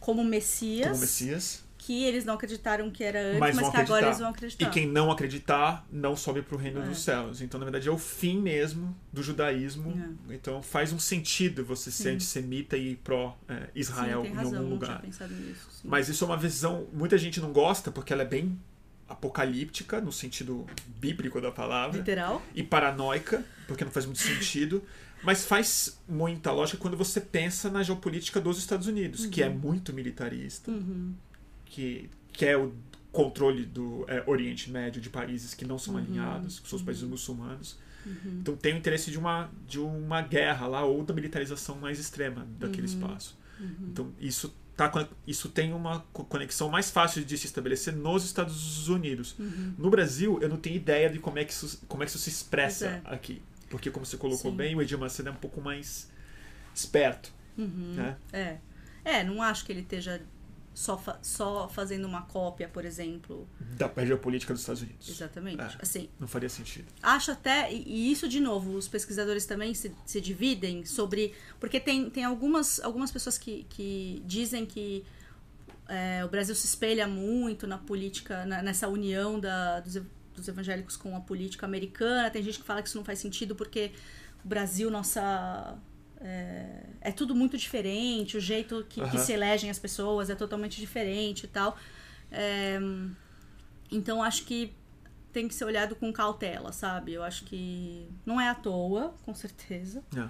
como Messias, Como Messias. que eles não acreditaram que era antes, Mas mas, que agora acreditar. eles vão acreditar. E quem não acreditar não sobe para o reino É. dos céus. Então, na verdade, é o fim mesmo do judaísmo. É. Então, faz um sentido você ser Sim. antissemita e pró-Israel em algum lugar. nisso. Mas isso é uma visão. Muita gente não gosta porque ela é bem apocalíptica, no sentido bíblico da palavra, Literal. e paranoica, porque não faz muito sentido. Mas faz muita lógica quando você pensa na geopolítica dos Estados Unidos, que é muito militarista, Uhum. que quer o controle do é, Oriente Médio de países que não são Uhum. alinhados, que são os países muçulmanos. Uhum. Então tem o interesse de uma, de uma guerra lá ou da militarização mais extrema daquele Uhum. espaço. Então isso, tá, isso tem uma co- conexão mais fácil de se estabelecer nos Estados Unidos. Uhum. No Brasil, eu não tenho ideia de como é que isso, como é que isso se expressa Pois aqui. Porque, como você colocou Sim. bem, o Edir Macedo é um pouco mais esperto. Uhum. Né? É. É, não acho que ele esteja só, fa- só fazendo uma cópia, por exemplo. Da geopolítica dos Estados Unidos. Exatamente. É. Assim, Não faria sentido. acho até, e isso de novo, os pesquisadores também se, se dividem sobre. Porque tem, tem algumas, algumas pessoas que, que dizem que é, o Brasil se espelha muito na política, na- nessa união da, dos, dos evangélicos com a política americana. Tem gente que fala que isso não faz sentido porque o Brasil, nossa. É, é tudo muito diferente, o jeito que, que Aham. se elegem as pessoas é totalmente diferente e tal. É, então acho que tem que ser olhado com cautela, sabe? Eu acho que não é à toa, com certeza. É.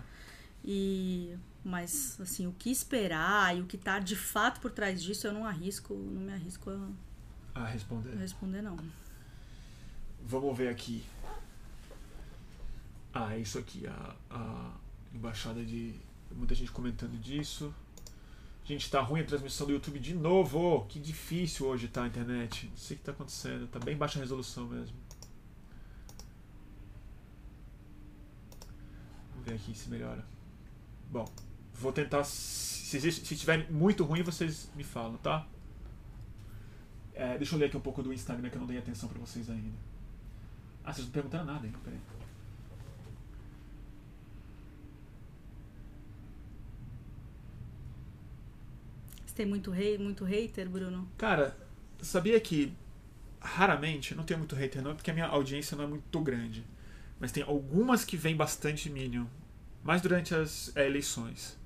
E mas assim, o que esperar e o que tá de fato por trás disso, eu não arrisco, não me arrisco a A responder. a responder não. Vamos ver aqui. Ah, isso aqui, a, a embaixada de. Muita gente comentando disso. Gente, tá ruim a transmissão do YouTube de novo. Que difícil hoje tá a internet. Não sei o que tá acontecendo. Tá bem baixa a resolução mesmo. Vamos ver aqui se melhora. Bom, vou tentar. Se, se, se estiver muito ruim, vocês me falam, tá? É, deixa eu ler aqui um pouco do Instagram que eu não dei atenção pra vocês ainda. Ah, vocês não perguntaram nada, hein? Peraí. Tem muito rei, muito hater, Bruno? Cara, sabia que raramente, não tenho muito hater não, porque a minha audiência não é muito grande. Mas tem algumas que vêm bastante Minion. Mais durante as é, eleições.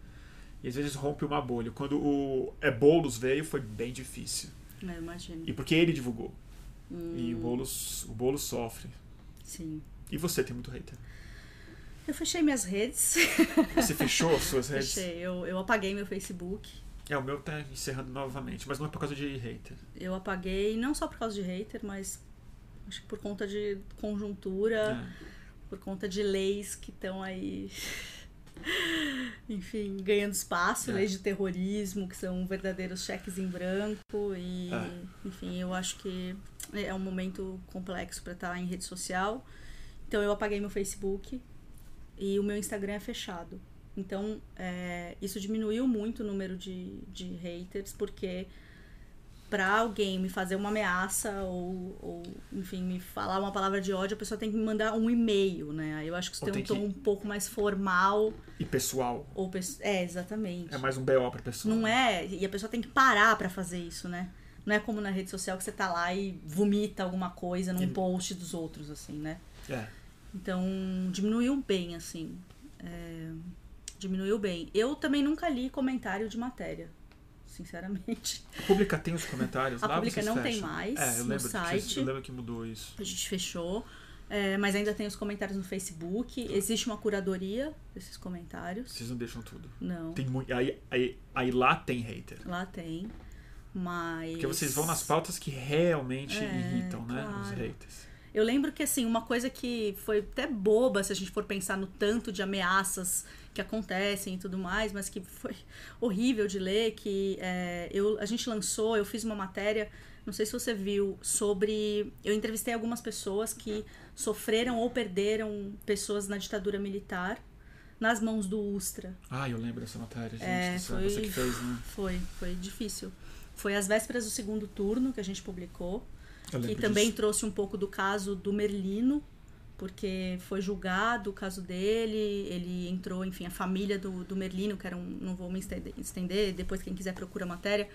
E às vezes rompe uma bolha. Quando o é, Boulos veio, foi bem difícil. É, eu imagino. E porque ele divulgou. Hum, E o Boulos, o Boulos sofre. sim. E você tem muito hater. Eu fechei minhas redes. Você fechou as suas redes? Fechei. Eu, eu apaguei meu Facebook. É, o meu tá encerrando novamente, mas não é por causa de hater. Eu apaguei não só por causa de hater, mas acho que por conta de conjuntura. É. por conta de leis que estão aí, enfim, ganhando espaço, É. leis de terrorismo, que são verdadeiros cheques em branco. E, É. enfim, eu acho que é um momento complexo para estar em rede social. Então eu apaguei meu Facebook e o meu Instagram é fechado. Então, é, isso diminuiu muito o número de, de haters, porque para alguém me fazer uma ameaça ou, ou, enfim, me falar uma palavra de ódio, a pessoa tem que me mandar um e-mail, né? Aí eu acho que isso Ou tem um tom que- um pouco mais formal. E pessoal. Ou, pe- é, exatamente. É mais um BO pra pessoa. Não é. E a pessoa tem que parar pra fazer isso, né? Não é como na rede social que você tá lá e vomita alguma coisa num E- post dos outros, assim, né? É. Então, diminuiu bem, assim. É, diminuiu bem. Eu também nunca li comentário de matéria, sinceramente. A Pública tem os comentários A lá, Pública vocês não tem fecham? mais É, eu no lembro que vocês- site. eu lembro que mudou isso. A gente fechou. É, mas ainda tem os comentários no Facebook. Existe uma curadoria desses comentários. Vocês não deixam tudo. Não. Tem muito. Aí, aí, aí lá tem hater. Lá tem. Mas. Porque vocês vão nas pautas que realmente É, irritam, né? Os claro. haters. Eu lembro que, assim, uma coisa que foi até boba, se a gente for pensar no tanto de ameaças que acontecem e tudo mais, mas que foi horrível de ler, que é, eu, a gente lançou, eu fiz uma matéria, não sei se você viu, sobre... Eu entrevistei algumas pessoas que sofreram ou perderam pessoas na ditadura militar nas mãos do Ustra. Ah, eu lembro dessa matéria, gente. É, foi- Você que fez, né? Foi, foi difícil. Foi às vésperas do segundo turno que a gente publicou. Que também disso. trouxe um pouco do caso do Merlino, porque foi julgado o caso dele, ele entrou, enfim, a família do, do Merlino, que era um, não vou me estender, depois quem quiser procura a matéria,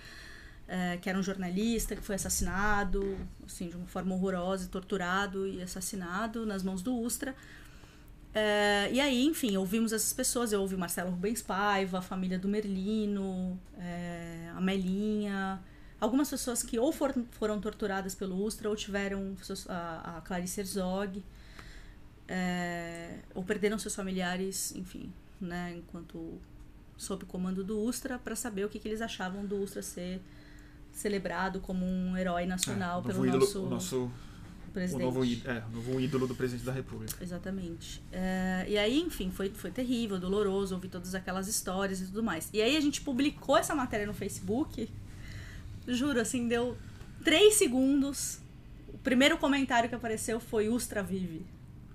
é, que era um jornalista que foi assassinado, assim, de uma forma horrorosa, torturado e assassinado nas mãos do Ustra. É, e aí, enfim, ouvimos essas pessoas. Eu ouvi Marcelo Rubens Paiva, a família do Merlino, é, a Melinha. Algumas pessoas que ou foram, foram torturadas pelo Ustra ou tiveram a, a Clarice Herzog, é, ou perderam seus familiares, enfim, né, enquanto sob o comando do Ustra, para saber o que, que eles achavam do Ustra ser celebrado como um herói nacional É, pelo ídolo, nosso, nosso presidente. o novo, é, o novo ídolo do presidente da República. Exatamente. É, e aí, enfim, foi, foi terrível, doloroso, ouvir todas aquelas histórias e tudo mais. E aí a gente publicou essa matéria no Facebook. Juro, assim, deu três segundos. O primeiro comentário que apareceu foi Ustra Vive.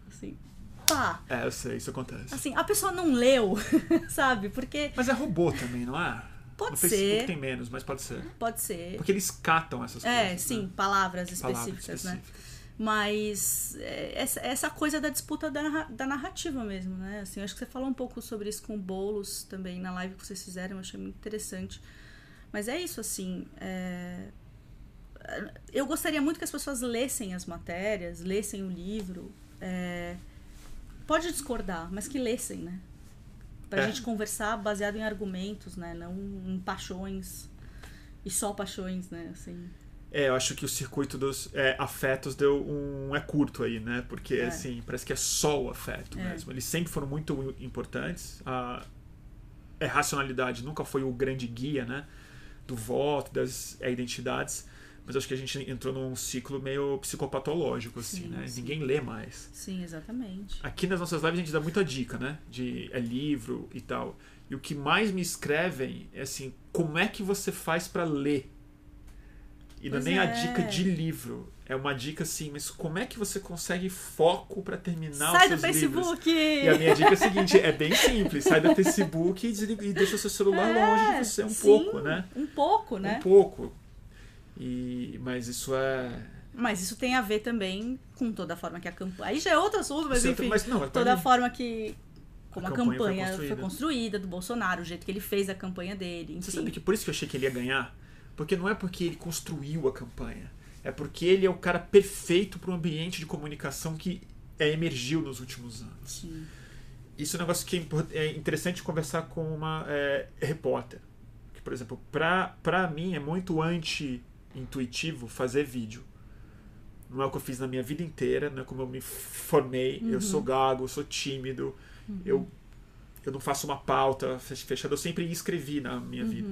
Assim, pá. É, eu sei, isso acontece. Assim, a pessoa não leu, sabe? Porque Mas é robô também, não é? Pode no Facebook ser. tem menos, mas pode ser. pode ser. Porque eles catam essas É, coisas. sim, né? palavras Palavras específicas, né? específicas. Mas é, essa, essa coisa da disputa da, da narrativa mesmo, né? Assim, acho que você falou um pouco sobre isso com o Boulos também na live que vocês fizeram, eu achei muito interessante. Mas é isso, assim. é, Eu gostaria muito que as pessoas lessem as matérias, lessem o livro. É, Pode discordar, mas que lessem, né? Pra É. gente conversar baseado em argumentos, né? Não em paixões. E só paixões, né? Assim. É, eu acho que o circuito dos é, afetos deu um. é curto aí, né? Porque, É. assim, parece que é só o afeto É. mesmo. Eles sempre foram muito importantes. A é, racionalidade nunca foi o grande guia, né? Do voto, das é, identidades. Mas acho que a gente entrou num ciclo meio psicopatológico, assim, Sim, né? sim. Ninguém lê mais. Sim, exatamente. Aqui nas nossas lives a gente dá muita dica, né? De é livro e tal. E o que mais me escrevem é assim, como é que você faz pra ler? E não é nem a é. dica de livro. É uma dica assim, mas como é que você consegue foco pra terminar Sai do os seus livros? Facebook! E a minha dica é a seguinte, é bem simples, sai do Facebook e, desliga, e deixa o seu celular longe de você um É, sim, pouco, né? Um pouco, né? Um pouco. E, mas isso é... Mas isso tem a ver também com toda a forma que a campanha. Aí já é outro assunto, mas Certo, enfim. mas não, é toda a forma que. Como A a, campanha foi campanha foi construída. construída. do Bolsonaro, o jeito que ele fez a campanha dele. Enfim. Você sabe que por isso que eu achei que ele ia ganhar? Porque não é porque ele construiu a campanha. É porque ele é o cara perfeito para um ambiente de comunicação que é, emergiu nos últimos anos. Sim. Isso é um negócio que é é interessante conversar com uma é, repórter. Que, por exemplo, pra, pra mim é muito anti-intuitivo fazer vídeo. Não é o que eu fiz na minha vida inteira, não é como eu me formei. Eu sou gago, eu sou tímido, eu, eu não faço uma pauta fech- fechada, eu sempre escrevi na minha vida.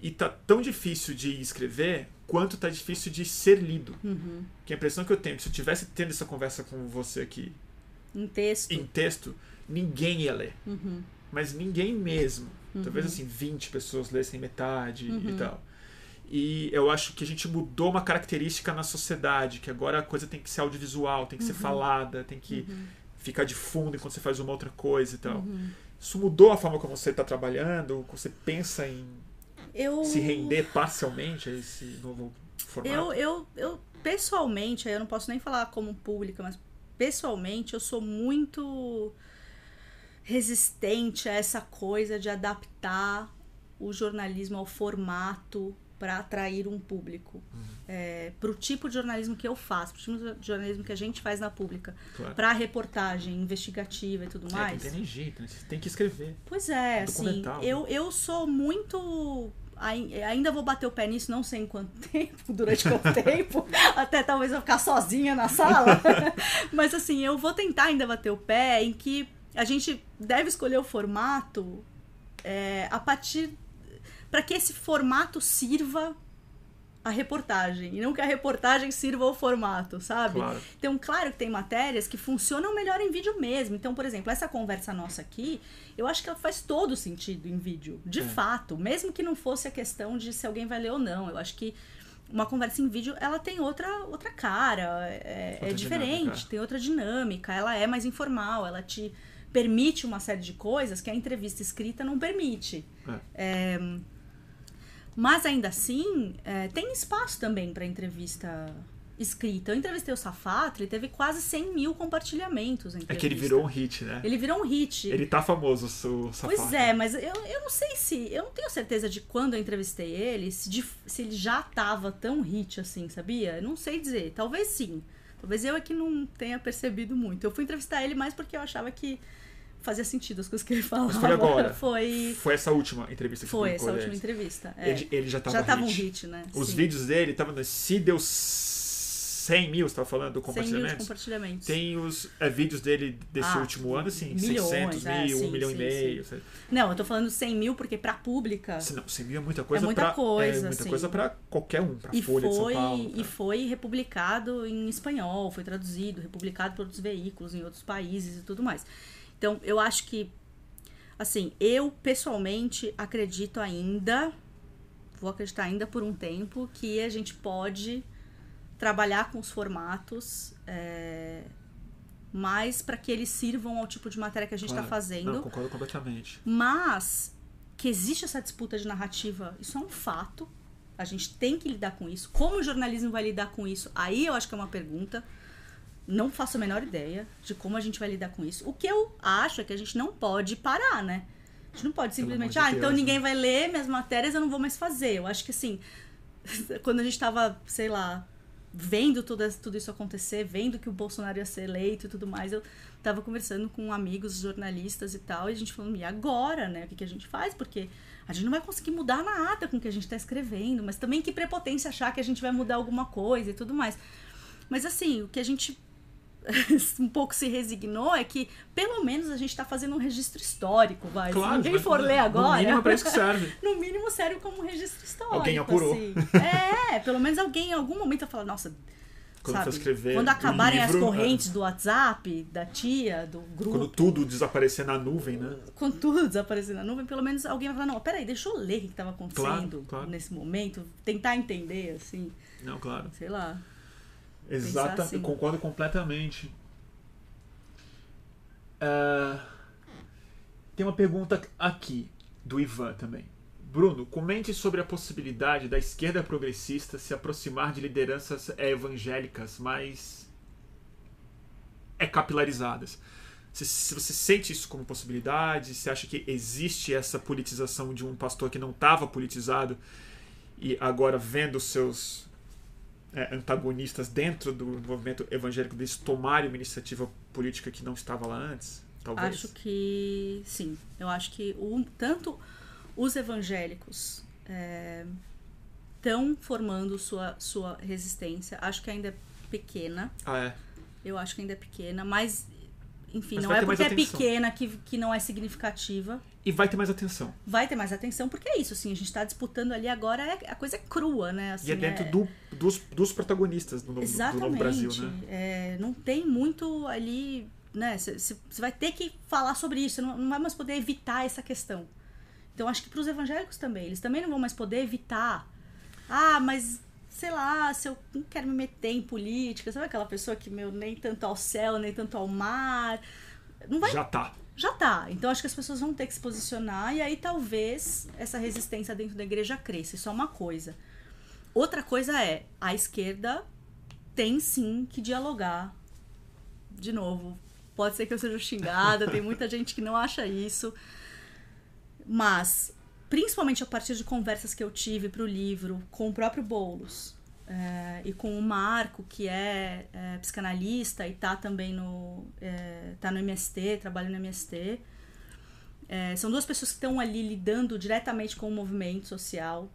E tá tão difícil de escrever quanto tá difícil de ser lido. Uhum. Que a impressão que eu tenho, é que se eu tivesse tendo essa conversa com você aqui Em texto. em texto, ninguém ia ler. Uhum. Mas ninguém mesmo. Talvez Uhum. assim, 20 pessoas lessem metade e Uhum. tal. E eu acho que a gente mudou uma característica na sociedade, que agora a coisa tem que ser audiovisual, tem que ser Uhum. falada, tem que ficar de fundo enquanto você faz uma outra coisa e tal. Uhum. Isso mudou a forma como você está trabalhando? Você pensa em Eu... se render parcialmente a esse novo formato? Eu, eu, eu, pessoalmente, eu não posso nem falar como pública, mas pessoalmente eu sou muito resistente a essa coisa de adaptar o jornalismo ao formato para atrair um público. É, para o tipo de jornalismo que eu faço, para o tipo de jornalismo que a gente faz na pública, Claro. para reportagem investigativa e tudo É, mais. não tem nem jeito, né? Você tem que escrever. Pois é, assim, né? eu, eu sou muito. ai- Ainda vou bater o pé nisso, não sei em quanto tempo, durante quanto tempo, até talvez eu ficar sozinha na sala. Mas assim, eu vou tentar ainda bater o pé em que a gente deve escolher o formato é, a partir. Para que esse formato sirva a reportagem, e não que a reportagem sirva ao formato, sabe? Claro. Então, claro que tem matérias que funcionam melhor em vídeo mesmo. Então, por exemplo, essa conversa nossa aqui, eu acho que ela faz todo sentido em vídeo, de É. fato, mesmo que não fosse a questão de se alguém vai ler ou não. Eu acho que uma conversa em vídeo, ela tem outra, outra cara, é, Outra é diferente, dinâmica. tem outra dinâmica, ela é mais informal, ela te permite uma série de coisas que a entrevista escrita não permite. É. Mas ainda assim, é, tem espaço também para entrevista escrita. Eu entrevistei o Safatli, teve quase 100 mil compartilhamentos. É que ele virou um hit, né? Ele virou um hit. Ele tá famoso, o Safari. Pois é, mas eu, eu não sei se. Eu não tenho certeza de quando eu entrevistei ele, se, de- se ele já tava tão hit assim, sabia? Eu não sei dizer. Talvez sim. Talvez eu é que não tenha percebido muito. Eu fui entrevistar ele mais porque eu achava que fazia sentido as coisas que ele falava. Mas foi agora. Foi, Foi essa última entrevista que foi essa última entrevista. é. Ele, ele já tava já tava um hit. hit, né? Os Sim. vídeos dele estavam no Se deu 100 mil, você tava falando do 100 mil de compartilhamento? compartilhamentos. Tem os é, vídeos dele desse Ah, último ano, assim, milhões, 600 é, mil, 1 sim, milhão sim, e meio. Não, eu tô falando 100 mil porque pra pública. Não, 100 mil é muita coisa muita pra, coisa, é muita coisa pra qualquer um, pra E Folha de São foi, Paulo. e pra- foi republicado em espanhol, foi traduzido, republicado por outros veículos em outros países e tudo mais. Então, eu acho que, assim, eu pessoalmente acredito ainda, vou acreditar ainda por um tempo, que a gente pode trabalhar com os formatos é, mais para que eles sirvam ao tipo de matéria que a gente está Claro. fazendo. Não, concordo completamente. Mas que existe essa disputa de narrativa, isso é um fato. A gente tem que lidar com isso. Como o jornalismo vai lidar com isso? Aí eu acho que é uma pergunta. Não faço a menor ideia de como a gente vai lidar com isso. O que eu acho é que a gente não pode parar, né? A gente não pode simplesmente, amor ah, de então Deus, ninguém né? vai ler minhas matérias, eu não vou mais fazer. Eu acho que assim, quando a gente tava, sei lá, vendo tudo, tudo isso acontecer, vendo que o Bolsonaro ia ser eleito e tudo mais, eu tava conversando com amigos jornalistas e tal, e a gente falando, e agora, né? O que, que a gente faz? Porque a gente não vai conseguir mudar nada com o que a gente tá escrevendo, mas também que prepotência achar que a gente vai mudar alguma coisa e tudo mais. Mas assim, o que a gente um pouco se resignou é que pelo menos a gente tá fazendo um registro histórico, vai. Claro, Se ninguém mas for ler agora. No mínimo é pra isso que serve. no mínimo serve como um registro histórico. Alguém apurou. assim. É, pelo menos alguém em algum momento vai falar, nossa, Quando sabe? escrever quando do acabarem livro, as correntes do WhatsApp, da tia, do é, grupo, Quando tudo desaparecer na nuvem, né? quando tudo desaparecer na nuvem, pelo menos alguém vai falar, não, peraí, deixa eu ler o que estava acontecendo Claro, claro. nesse momento, tentar entender, assim, Não, claro. sei lá. Exata, assim. eu concordo completamente. Ah, tem uma pergunta aqui do Ivan também. Bruno, comente sobre a possibilidade da esquerda progressista se aproximar de lideranças evangélicas mais é capilarizadas. Se, se você sente isso como possibilidade, se acha que existe essa politização de um pastor que não estava politizado e agora vendo os seus é, antagonistas dentro do movimento evangélico deles tomarem uma iniciativa política que não estava lá antes? Talvez. Acho que sim. Eu acho que o, tanto os evangélicos estão formando sua, sua resistência. Acho que ainda é pequena. Ah, é. Eu acho que ainda é pequena, mas enfim, Mas não é porque é pequena que, que não é significativa. E vai ter mais atenção. Vai ter mais atenção, porque é isso, assim, a gente tá disputando ali agora, é, a coisa é crua, né? Assim, e é dentro do, dos, dos protagonistas do, novo- do Exatamente. novo Brasil, né? É, não tem muito ali, né? Você vai ter que falar sobre isso, você não, não vai mais poder evitar essa questão. Então acho que para os evangélicos também, eles também não vão mais poder evitar. Ah, mas sei lá, se eu não quero me meter em política, sabe aquela pessoa que meu nem tanto ao céu, nem tanto ao mar, não vai Já tá. já tá. Então acho que as pessoas vão ter que se posicionar e aí talvez essa resistência dentro da igreja cresça. Isso é uma coisa. Outra coisa é, a esquerda tem sim que dialogar. De novo, pode ser que eu seja xingada, tem muita gente que não acha isso. Mas, principalmente a partir de conversas que eu tive para o livro com o próprio Boulos é, e com o Marco, que é, é psicanalista e tá também no, é, tá no MST, trabalha no MST. São duas pessoas que estão ali lidando diretamente com o movimento social.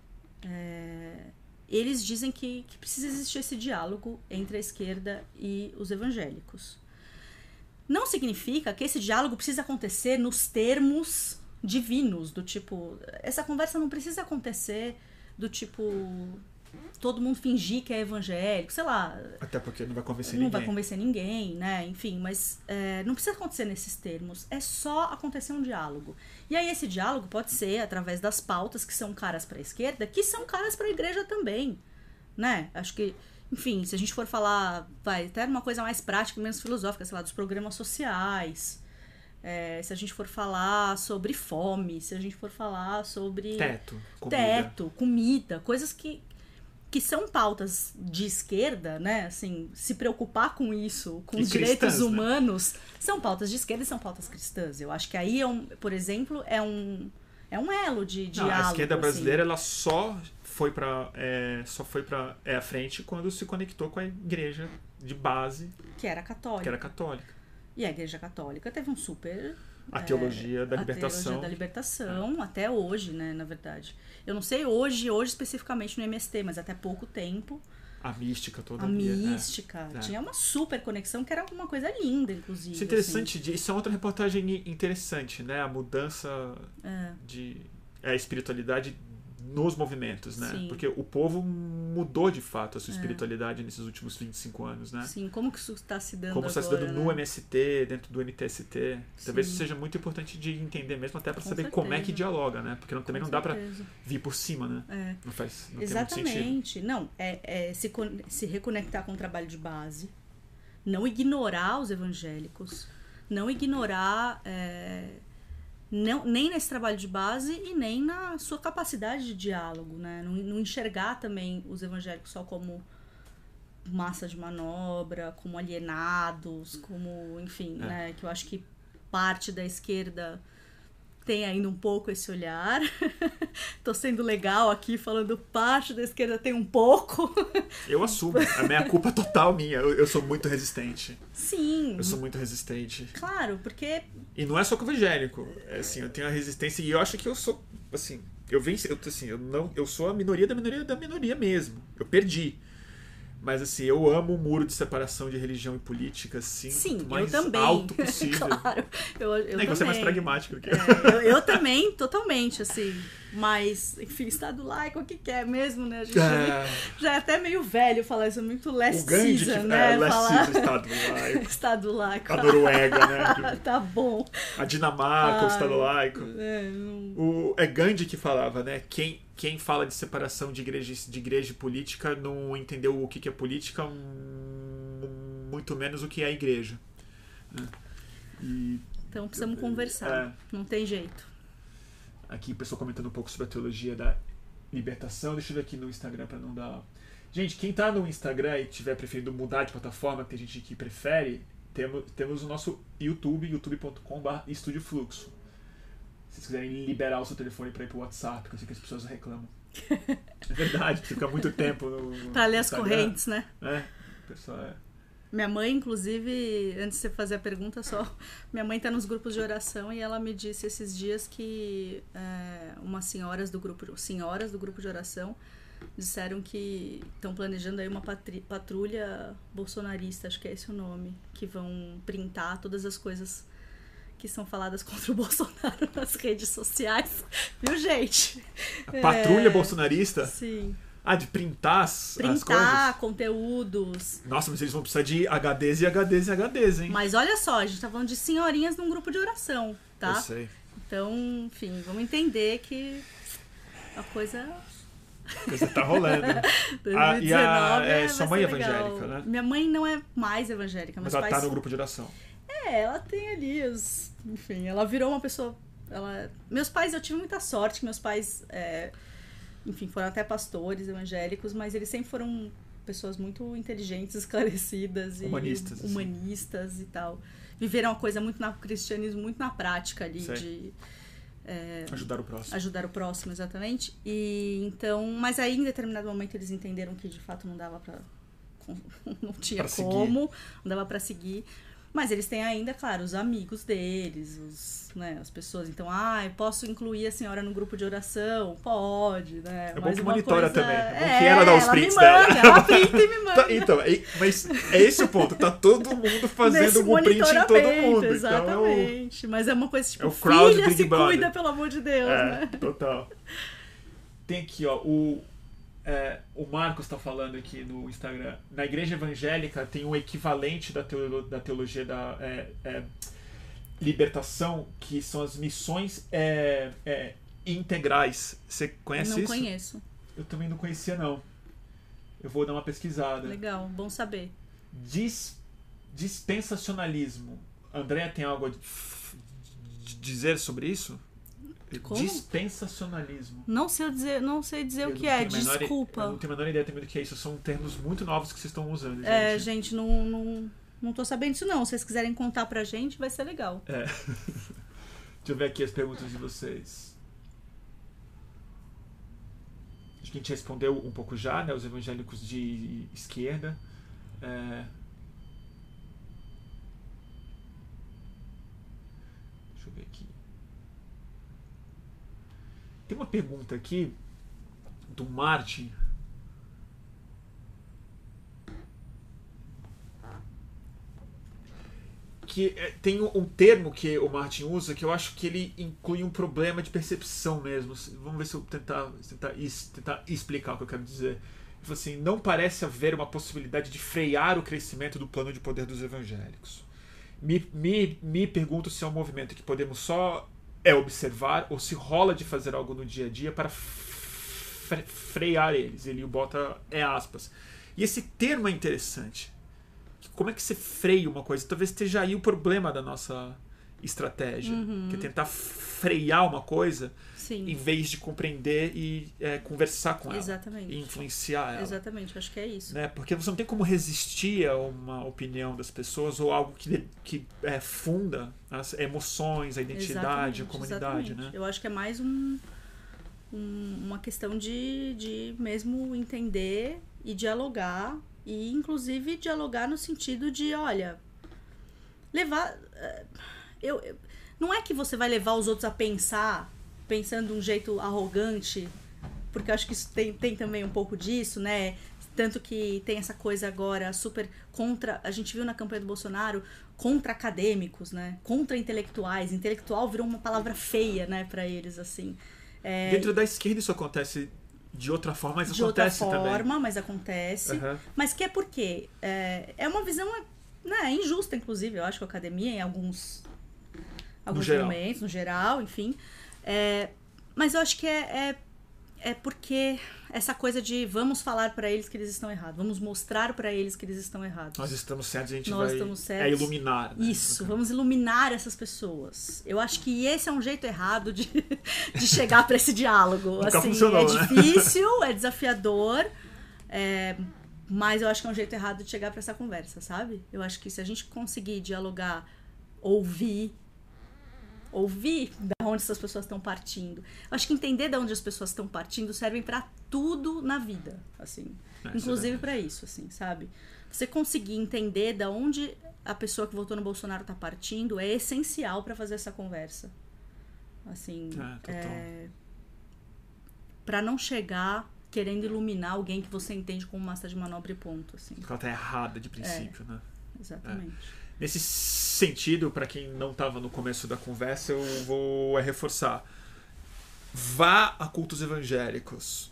Eles dizem que, que precisa existir esse diálogo entre a esquerda e os evangélicos. Não significa que esse diálogo precisa acontecer nos termos divinos, do tipo. Essa conversa não precisa acontecer do tipo todo mundo fingir que é evangélico, sei lá. Até porque não vai convencer não ninguém. Não vai convencer ninguém, né? Enfim, mas é, não precisa acontecer nesses termos. É só acontecer um diálogo. E aí esse diálogo pode ser através das pautas que são caras para a esquerda, que são caras para a igreja também, né? Acho que, enfim, se a gente for falar, vai até uma coisa mais prática, menos filosófica, sei lá, dos programas sociais. É, se a gente for falar sobre fome, se a gente for falar sobre teto, comida. teto, comida, coisas que que são pautas de esquerda, né? Assim, se preocupar com isso, com e os cristãs, direitos né? humanos, né? são pautas de esquerda e são pautas cristãs. Eu acho que aí, é um, por exemplo, é um, é um elo de diálogo. Não, a esquerda brasileira assim. ela só foi para é, só foi para é, a frente quando se conectou com a igreja de base que era católica. Que era católica. E a igreja católica teve um super a teologia é, da libertação. A teologia da libertação, é. até hoje, né, na verdade. Eu não sei hoje, hoje especificamente no MST, mas até pouco tempo. A mística toda. A mística. É. Tinha uma super conexão que era uma coisa linda, inclusive. Isso é interessante. Assim. Isso é outra reportagem interessante, né? A mudança é. de... É, a espiritualidade nos movimentos, né? Sim. Porque o povo mudou de fato a sua é. espiritualidade nesses últimos 25 anos, né? Sim, como que isso está se dando Como está se dando né? no MST, dentro do NTST. Sim. Talvez isso seja muito importante de entender mesmo, até para saber certeza. como é que dialoga, né? Porque não, também Com não certeza. dá para vir por cima, né? É. Não faz não Exatamente. Não, é, é se, se reconectar com o trabalho de base, não ignorar os evangélicos, não ignorar... É, não, nem nesse trabalho de base e nem na sua capacidade de diálogo, né? Não, não enxergar também os evangélicos só como massa de manobra, como alienados, como, enfim, é. né? Que eu acho que parte da esquerda tem ainda um pouco esse olhar. Tô sendo legal aqui falando parte da esquerda tem um pouco. eu assumo. A minha culpa total minha. Eu, eu, sou muito resistente. Sim. Eu sou muito resistente. Claro, porque. E não é só com o evangélico. É assim, eu tenho a resistência e eu acho que eu sou. Assim, eu venci. Eu, assim, eu, não, eu sou a minoria da minoria da minoria mesmo. Eu perdi. Mas assim, eu amo o muro de separação de religião e política, assim, Sim, mais eu também. alto possível. claro, eu, eu Nem você é mais pragmático que eu. É, eu. eu. também, totalmente, assim. Mas, enfim, Estado laico, o que quer é mesmo, né? A gente é... já é até meio velho falar isso, é muito last season, né? É, last falar... season, Estado laico. estado laico. A Noruega, né? tá bom. A Dinamarca, Ai, o Estado laico. É, não... o, é Gandhi que falava, né? Quem, quem fala de separação de igreja, de igreja e política não entendeu o que é política, muito menos o que é a igreja. Né? E, então precisamos conversar, é, não tem jeito. Aqui o pessoal comentando um pouco sobre a teologia da libertação. Deixa eu ver aqui no Instagram para não dar. Gente, quem tá no Instagram e tiver preferido mudar de plataforma, tem gente que prefere, temos, temos o nosso YouTube, youtube.com.br Estúdio Fluxo se vocês quiserem liberar o seu telefone para ir pro WhatsApp, porque eu sei que as pessoas reclamam. é verdade, porque fica muito tempo no. pra ler as correntes, né? É, pessoal é. Minha mãe, inclusive, antes de você fazer a pergunta, só. Minha mãe está nos grupos de oração e ela me disse esses dias que é, umas senhoras do grupo, senhoras do grupo de oração disseram que estão planejando aí uma patrulha bolsonarista, acho que é esse o nome, que vão printar todas as coisas que são faladas contra o Bolsonaro nas redes sociais. Viu, gente? A patrulha é... bolsonarista? Sim. Ah, de printar as, printar as coisas? conteúdos. Nossa, mas eles vão precisar de HDs e HDs e HDs, hein? Mas olha só, a gente tá falando de senhorinhas num grupo de oração, tá? Eu sei. Então, enfim, vamos entender que a coisa a coisa tá rolando. 2019 ah, e a, é, sua mãe é evangélica, né? Minha mãe não é mais evangélica, mas, mas ela tá no grupo de oração. É, ela tem ali os. Enfim, ela virou uma pessoa. Ela... Meus pais, eu tive muita sorte que meus pais, é... enfim, foram até pastores evangélicos, mas eles sempre foram pessoas muito inteligentes, esclarecidas e humanistas, assim. humanistas e tal. Viveram uma coisa muito no cristianismo, muito na prática ali Sei. de é, ajudar o próximo. Ajudar o próximo, exatamente. E então, mas aí em determinado momento eles entenderam que de fato não dava para não tinha pra como, seguir. não dava para seguir. Mas eles têm ainda, claro, os amigos deles, os, né, as pessoas. Então, ah, posso incluir a senhora no grupo de oração? Pode, né? É bom que monitora coisa... também. É bom é, que ela dá os prints dela. Manda, ela printa e me manda. tá, então, é, mas é esse o ponto. Tá todo mundo fazendo um print em todo mundo. Exatamente. Então é o, mas é uma coisa tipo, é o crowd filha se Brother. cuida, pelo amor de Deus, é, né? Total. Tem aqui, ó, o é, o Marcos está falando aqui no Instagram. Na igreja evangélica tem um equivalente da, teolo, da teologia da é, é, libertação, que são as missões é, é, integrais. Você conhece não isso? Não conheço. Eu também não conhecia, não. Eu vou dar uma pesquisada. Legal, bom saber. Dis, dispensacionalismo. André tem algo a dizer sobre isso? Como? Dispensacionalismo. Não sei dizer, não sei dizer eu o que é, menor, desculpa. Eu não tenho a menor ideia também do que é isso. São termos muito novos que vocês estão usando. Gente. É, gente, não, não, não tô sabendo disso não. Se vocês quiserem contar pra gente, vai ser legal. É. Deixa eu ver aqui as perguntas de vocês. Acho que a gente respondeu um pouco já, né? Os evangélicos de esquerda. É... Deixa eu ver aqui. Tem uma pergunta aqui do Martin. Que é, tem um termo que o Martin usa que eu acho que ele inclui um problema de percepção mesmo. Vamos ver se eu tentar, tentar, tentar explicar o que eu quero dizer. Ele assim: não parece haver uma possibilidade de frear o crescimento do plano de poder dos evangélicos. Me, me, me pergunto se é um movimento que podemos só é observar ou se rola de fazer algo no dia a dia para frear eles. Ele bota é aspas. E esse termo é interessante. Como é que você freia uma coisa? Talvez esteja aí o problema da nossa estratégia, uhum. que é tentar frear uma coisa Sim. em vez de compreender e é, conversar com ela. Exatamente. E influenciar ela. Exatamente, acho que é isso. Né? Porque você não tem como resistir a uma opinião das pessoas ou algo que, que é, funda as emoções, a identidade, exatamente, a comunidade. Né? Eu acho que é mais um, um, uma questão de, de mesmo entender e dialogar. E inclusive dialogar no sentido de, olha, levar. Eh, eu, eu, não é que você vai levar os outros a pensar, pensando de um jeito arrogante, porque eu acho que isso tem, tem também um pouco disso, né? Tanto que tem essa coisa agora super contra. A gente viu na campanha do Bolsonaro contra acadêmicos, né? Contra intelectuais. Intelectual virou uma palavra feia, né, para eles, assim. É, Dentro da esquerda isso acontece de outra forma, mas de acontece outra forma, também. mas acontece. Uhum. Mas que é porque é, é uma visão né, injusta, inclusive, eu acho que a academia, em alguns alguns no momentos, no geral, enfim. É, mas eu acho que é, é, é, porque essa coisa de vamos falar para eles que eles estão errados, vamos mostrar para eles que eles estão errados. Nós estamos certos, a gente Nós vai estamos certos. é iluminar. Né? Isso, vamos iluminar essas pessoas. Eu acho que esse é um jeito errado de, de chegar para esse diálogo. Nunca assim, é né? difícil, é desafiador. É, mas eu acho que é um jeito errado de chegar para essa conversa, sabe? Eu acho que se a gente conseguir dialogar, ouvir, ouvir da onde essas pessoas estão partindo. Acho que entender de onde as pessoas estão partindo serve para tudo na vida, assim. É, inclusive para isso, assim, sabe? Você conseguir entender da onde a pessoa que votou no Bolsonaro está partindo é essencial para fazer essa conversa. Assim, é, é, para não chegar querendo iluminar alguém que você entende como massa de manobra e ponto, assim. Porque ela tá errada de princípio, é, né? Exatamente. É. Nesse sentido, para quem não estava no começo da conversa, eu vou reforçar. Vá a cultos evangélicos.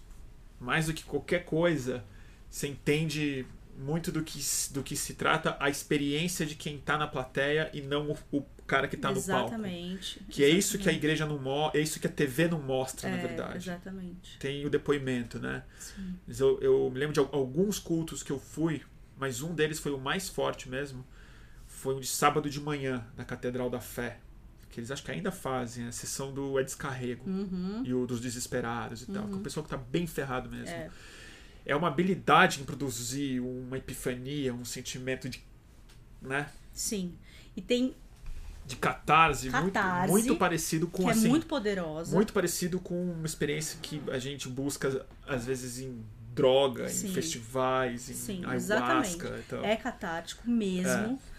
Mais do que qualquer coisa, você entende muito do que, do que se trata a experiência de quem está na plateia e não o, o cara que está no palco. Exatamente. Que é isso que a igreja não mostra, é isso que a TV não mostra, é, na verdade. Exatamente. Tem o depoimento, né? Sim. Eu, eu me lembro de alguns cultos que eu fui, mas um deles foi o mais forte mesmo foi um de sábado de manhã, na Catedral da Fé. Que eles acho que ainda fazem, a sessão do É Descarrego Uhum. e o dos desesperados e tal. Que é o pessoal que tá bem ferrado mesmo. É. É uma habilidade em produzir uma epifania, um sentimento de. né? Sim. E tem De catarse, Catarse, muito, muito parecido com que assim. é muito poderosa. muito parecido com uma experiência que a gente busca, às vezes, em droga, Sim. em festivais, em Sim, ayahuasca exatamente. e tal. É catártico mesmo. É,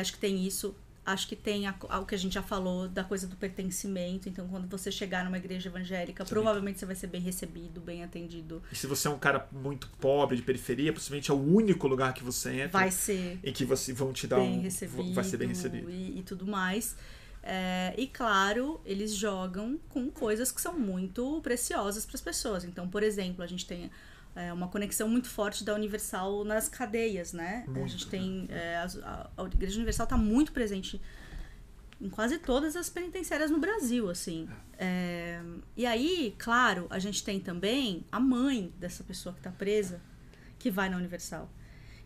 acho que tem isso. Acho que tem a- o que a gente já falou da coisa do pertencimento. Então, quando você chegar numa igreja evangélica, provavelmente você vai ser bem recebido, bem atendido. E se você é um cara muito pobre, de periferia, possivelmente é o único lugar que você entra Vai ser em que você, vão te dar bem um. recebido, Vai ser bem recebido. E, e tudo mais. É, e claro, eles jogam com coisas que são muito preciosas para as pessoas. Então, por exemplo, a gente tem é, uma conexão muito forte da Universal nas cadeias, né? a Muito, gente tem é, a, a Igreja Universal está muito presente em quase todas as penitenciárias no Brasil, assim. É, e aí, claro, a gente tem também a mãe dessa pessoa que está presa, que vai na Universal.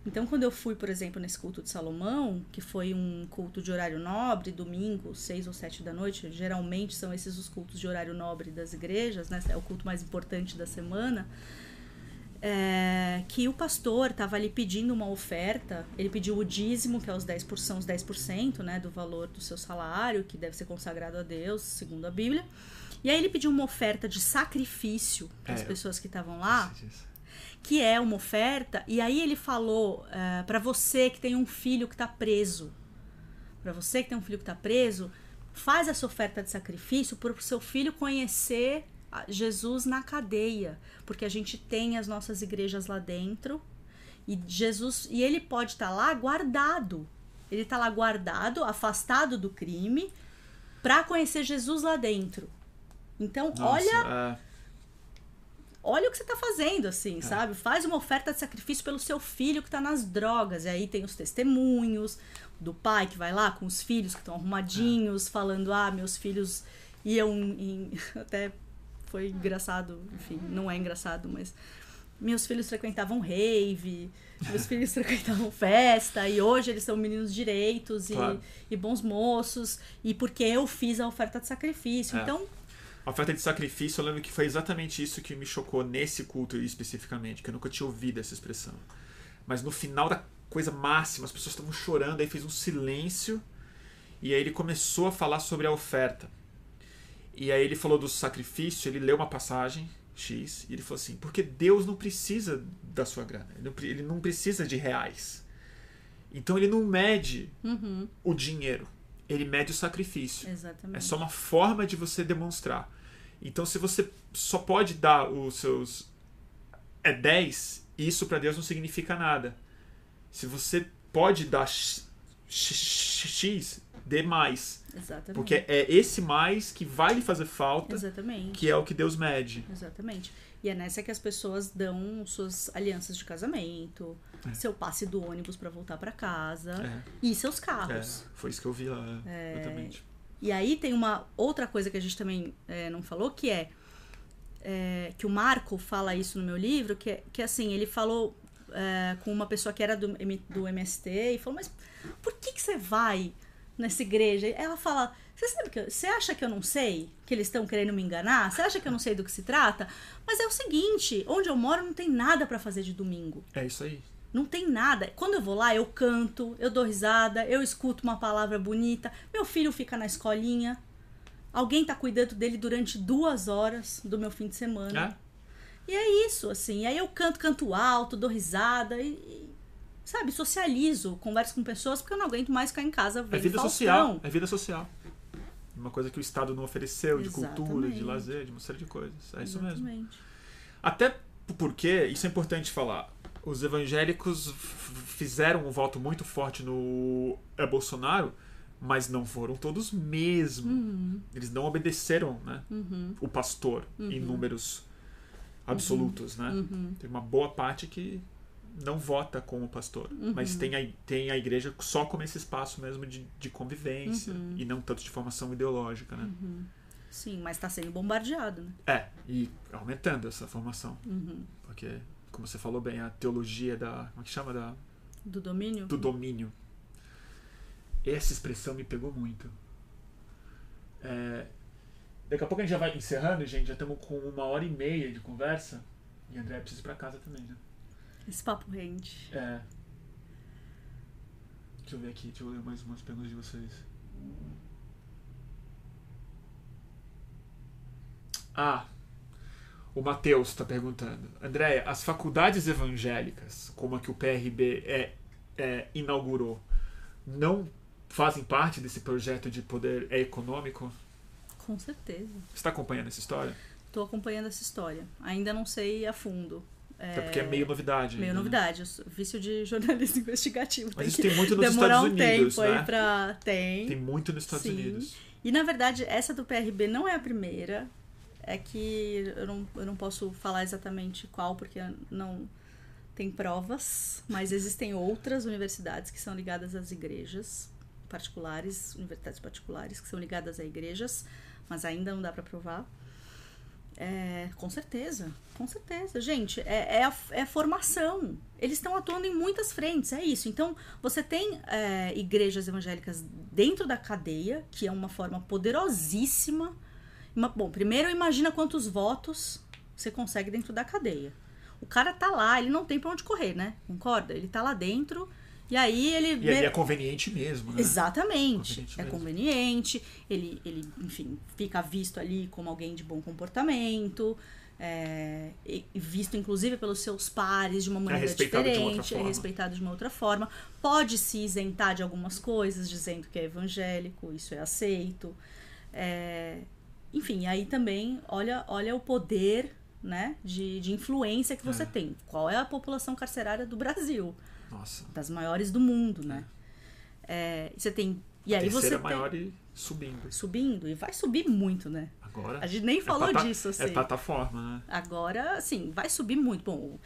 Então, quando eu fui, por exemplo, nesse culto de Salomão, que foi um culto de horário nobre, domingo, seis ou sete da noite, geralmente são esses os cultos de horário nobre das igrejas, né? É o culto mais importante da semana. É, que o pastor estava ali pedindo uma oferta, ele pediu o dízimo, que é os 10%, são os 10% né, do valor do seu salário, que deve ser consagrado a Deus, segundo a Bíblia. E aí ele pediu uma oferta de sacrifício para as É. pessoas que estavam lá, que é uma oferta, e aí ele falou é, para você que tem um filho que está preso, para você que tem um filho que está preso, faz essa oferta de sacrifício para o seu filho conhecer Jesus na cadeia, porque a gente tem as nossas igrejas lá dentro e Jesus e ele pode estar lá guardado, ele está lá guardado, afastado do crime, para conhecer Jesus lá dentro. Então, Nossa, olha é, olha o que você tá fazendo, assim, sabe? Faz uma oferta de sacrifício pelo seu filho que tá nas drogas. E aí tem os testemunhos do pai que vai lá com os filhos que estão arrumadinhos, falando, ah, meus filhos iam em. Até foi engraçado, enfim, não é engraçado, mas. Meus filhos frequentavam rave, meus filhos frequentavam festa, e hoje eles são meninos direitos e, Claro. e bons moços, e porque eu fiz a oferta de sacrifício. É. Então, A oferta de sacrifício, eu lembro que foi exatamente isso que me chocou nesse culto especificamente, que eu nunca tinha ouvido essa expressão. Mas no final da coisa máxima, as pessoas estavam chorando, aí fez um silêncio, e aí ele começou a falar sobre a oferta. E aí ele falou do sacrifício, ele leu uma passagem X, e ele falou assim: porque Deus não precisa da sua grana, ele não, ele não precisa de reais. Então ele não mede uhum, o dinheiro, ele mede o sacrifício. exatamente. É só uma forma de você demonstrar. Então, se você só pode dar os seus é 10, isso para Deus não significa nada. Se você pode dar x, dê mais. Exatamente. Porque é esse mais que vai lhe fazer falta, Exatamente. que é o que Deus mede. Exatamente. E é nessa que as pessoas dão suas alianças de casamento, seu passe do ônibus pra voltar pra casa É, e seus é, carros. foi isso que eu vi lá. É. Exatamente. E aí tem uma outra coisa que a gente também é, não falou, que é, é, que o Marco fala isso no meu livro, que é que assim, ele falou é, com uma pessoa que era do, do MST e falou, mas por que, que você vai nessa igreja? Ela fala, você sabe que eu- você acha que eu não sei que eles estão querendo me enganar? Você acha que eu não sei do que se trata? Mas é o seguinte, onde eu moro não tem nada pra fazer de domingo. É isso aí. Não tem nada. Quando eu vou lá, eu canto, eu dou risada, eu escuto uma palavra bonita. Meu filho fica na escolinha. Alguém tá cuidando dele durante duas horas do meu fim de semana. É? E é isso, assim. E aí eu canto, canto alto, dou risada e, sabe, socializo, converso com pessoas porque eu não aguento mais ficar em casa É vendo vida Faustão. social. É vida social. Uma coisa que o Estado não ofereceu, de cultura, de Exatamente. lazer, de uma série de coisas. É isso mesmo. Exatamente. Até porque, isso é importante falar, os evangélicos fizeram um voto muito forte no é, Bolsonaro, mas não foram todos mesmo. Uhum, Eles não obedeceram né, uhum, o pastor em números absolutos. Né? uhum. Tem uma boa parte que não vota com o pastor, Uhum. mas tem a, tem a igreja só como esse espaço mesmo de, de convivência Uhum. e não tanto de formação ideológica. Né? Sim, mas tá sendo bombardeado, né? É, e aumentando essa formação. Uhum. Porque, como você falou bem, a teologia da. Como é que chama? Da, Do domínio? do domínio. essa expressão me pegou muito. É, daqui a pouco a gente já vai encerrando, gente. Já estamos com uma hora e meia de conversa. E André precisa ir pra casa também, né? Esse papo rende. É. Deixa eu ver aqui, deixa eu ler mais umas perguntas de vocês. Ah, o Matheus está perguntando. Andréia, as faculdades evangélicas, como a que o PRB é, é, inaugurou, não fazem parte desse projeto de poder econômico? Com certeza. Você está acompanhando essa história? Estou acompanhando essa história. Ainda não sei a fundo. Até porque é meio novidade. Meio ainda, né? novidade. Sou Vício de jornalismo investigativo. Mas isso que tem muito nos Estados um Unidos, tempo né? aí pra... Tem. Tem muito nos Estados Sim. Unidos. E na verdade, essa do PRB não é a primeira. É que eu não, eu não posso falar exatamente qual, porque não tem provas, mas existem outras universidades que são ligadas às igrejas particulares, universidades particulares que são ligadas a igrejas, mas ainda não dá para provar. É, com certeza, com certeza. Gente, é, é, a, é a formação. Eles estão atuando em muitas frentes, é isso. Então, você tem é, igrejas evangélicas dentro da cadeia, que é uma forma poderosíssima. Uma- bom, primeiro imagina quantos votos você consegue dentro da cadeia. O cara tá lá, ele não tem pra onde correr, né? Concorda? Ele tá lá dentro e aí ele E ali é conveniente mesmo, né? Exatamente. Conveniente é mesmo. conveniente, ele, ele, enfim, fica visto ali como alguém de bom comportamento, é, visto inclusive pelos seus pares de uma maneira de uma outra diferente, é respeitado de uma outra forma. Pode se isentar de algumas coisas, dizendo que é evangélico, isso é aceito. É, enfim, aí também olha, olha o poder né, de, de influência que você É. tem. Qual é a população carcerária do Brasil? Nossa. das maiores do mundo, né? É, você tem. E aí você Terceira tem maior e subindo. subindo, e vai subir muito, né? Agora. A gente nem falou é plata- disso, assim. É plataforma, né? Agora, assim, vai subir muito. Bom,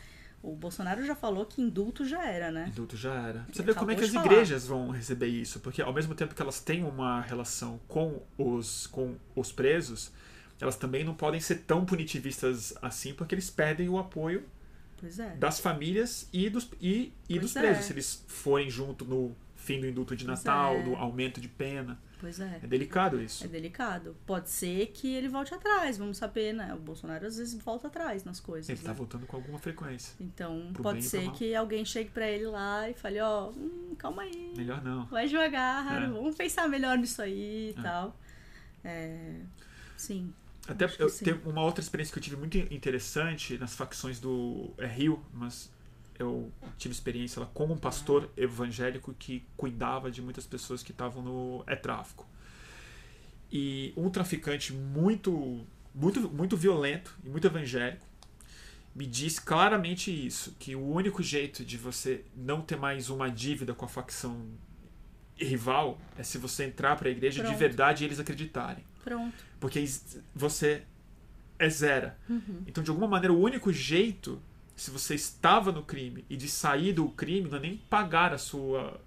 o, Bolsonaro já falou que indulto já era, né? Indulto já era. Você Ele vê como é que as falar. igrejas vão receber isso, porque ao mesmo tempo que elas têm uma relação com os, com os presos, elas também não podem ser tão punitivistas assim, porque eles perdem o apoio é. das famílias e dos, e, e Pois dos é. presos. Se eles forem junto no fim do indulto de Pois Natal, é. do aumento de pena. Pois é. É delicado isso. É delicado. Pode ser que ele volte atrás, vamos saber, né? O Bolsonaro às vezes volta atrás nas coisas. Ele tá né? voltando com alguma frequência. Então, pro pode ser que alguém chegue pra ele lá e fale, ó, hum, calma aí. Melhor não. Vai devagar, É. vamos pensar melhor nisso aí e É. tal. É, sim. Até eu tenho uma outra experiência que eu tive muito interessante nas facções do é, Rio, mas eu tive experiência lá com um pastor evangélico que cuidava de muitas pessoas que estavam no é tráfico. E um traficante muito muito muito violento e muito evangélico me disse claramente isso, que o único jeito de você não ter mais uma dívida com a facção rival é se você entrar para a igreja de Pronto. verdade e eles acreditarem. Pronto. Porque você é zero. Uhum. Então, de alguma maneira, o único jeito, se você estava no crime e de sair do crime, não é nem pagar a sua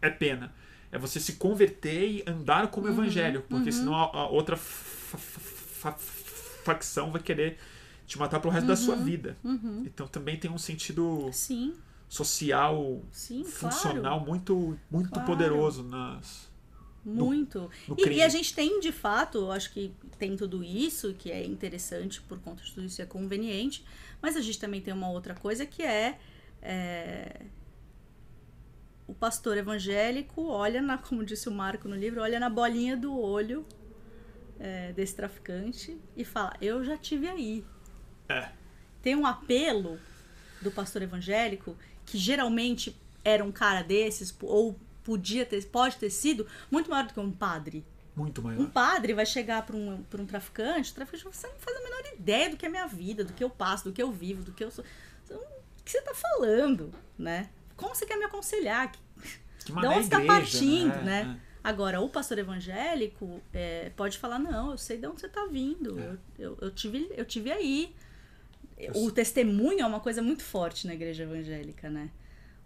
é pena. É você se converter e andar como Uhum, evangélico. Porque uhum. senão a, a outra fa- fa- fa- facção vai querer te matar pro resto da sua vida. Uhum. Então também tem um sentido Sim, social, sim, funcional claro. muito, muito Claro. poderoso nas, Muito. no E, crime. e a gente tem, de fato, acho que tem tudo isso, que é interessante por conta de tudo isso, é conveniente, mas a gente também tem uma outra coisa que é, é, o pastor evangélico olha, na, como disse o Marco no livro, olha na bolinha do olho é, desse traficante e fala, eu já tive aí. É. Tem um apelo do pastor evangélico que geralmente era um cara desses, ou podia ter, pode ter sido, muito maior do que um padre. Muito maior. Um padre vai chegar para um, pra um traficante, o traficante você não faz a menor ideia do que é a minha vida, do que eu passo, do que eu vivo, do que eu sou. Não- O que você tá falando, né? Como você quer me aconselhar? Que De onde está igreja, partindo, É, né? Agora, o pastor evangélico é, pode falar, não, eu sei de onde você está vindo, É. eu, eu, eu tive, eu tive aí. Eu O testemunho é uma coisa muito forte na igreja evangélica, né?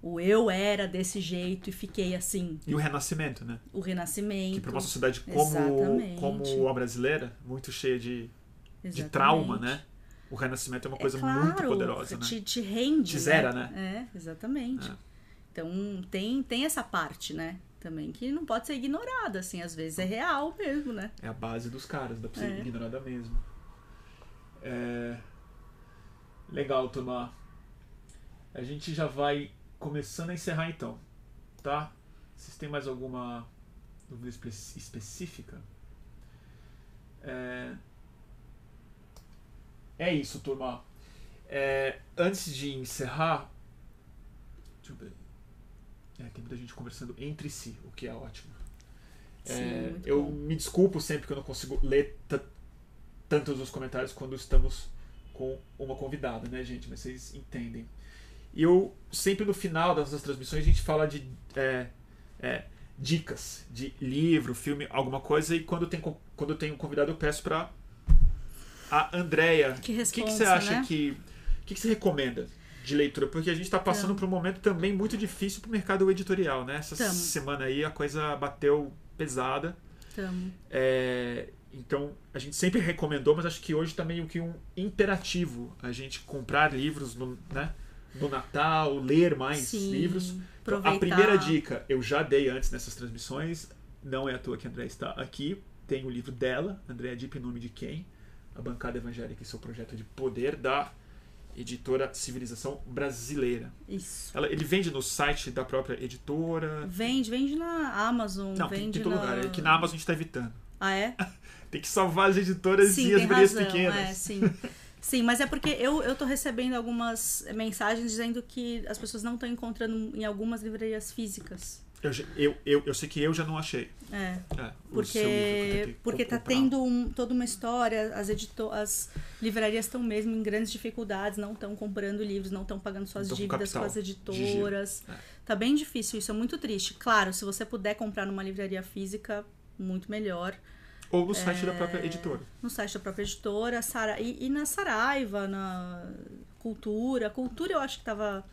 O eu era desse jeito e fiquei assim. E o renascimento, né? O renascimento. Que para uma sociedade como, Exatamente. como a brasileira, muito cheia de, de trauma, né? O renascimento é uma É coisa claro, muito poderosa, né? te, te rende. Te zera, né? É, exatamente. É. Então tem, tem essa parte, né? também, que não pode ser ignorada, assim, às vezes é real mesmo, né? É a base dos caras, dá pra ser É. ignorada mesmo. É... Legal, turma. A gente já vai começando a encerrar então, tá? Vocês têm mais alguma dúvida espe- específica? É... é isso, turma. É, Antes de encerrar, deixa eu ver. É, tem muita gente conversando entre si, o que é ótimo. É, eu bom. me desculpo sempre que eu não consigo ler ta- tantos os comentários quando estamos com uma convidada, né, gente? Mas vocês entendem. E eu sempre no final das nossas transmissões a gente fala de é, é, dicas de livro, filme, alguma coisa. E quando tem quando tem um convidado eu peço para a Andrea. Que O que, você acha né? que o que, que você recomenda de leitura? Porque a gente está passando Então. por um momento também muito difícil para o mercado editorial, né? Essa Tamo. semana aí a coisa bateu pesada. Tamo. É, então, a gente sempre recomendou, mas acho que hoje tá meio que um imperativo a gente comprar livros no, né, no Natal, ler mais Sim, livros. Então, a primeira dica eu já dei antes nessas transmissões, não é à toa que a André está aqui. Tem o livro dela, André Deep Nome de Quem? A Bancada Evangélica e seu projeto de poder da editora Civilização Brasileira. Isso. Ela, ele vende no site da própria editora. Vende, vende na Amazon, Não, tem, vende tem todo na... lugar. É que na Amazon a gente está evitando. Ah, é? Tem que salvar as editoras Sim, e as tem livrarias pequenas. é, sim. Sim, mas é porque eu, eu tô recebendo algumas mensagens dizendo que as pessoas não estão encontrando em algumas livrarias físicas. Eu, eu, eu, eu sei que eu já não achei. É, É, porque, porque tá tendo um- toda uma história, as, edito as livrarias estão mesmo em grandes dificuldades, não estão comprando livros, não estão pagando suas Não tão com dívidas com capital as editoras. É. Tá bem difícil, isso é muito triste. Claro, se você puder comprar numa livraria física, muito melhor. Ou no site da É. própria editora. no site da própria editora, Sara, e, e na Saraiva, na Cultura. Cultura eu acho que tava,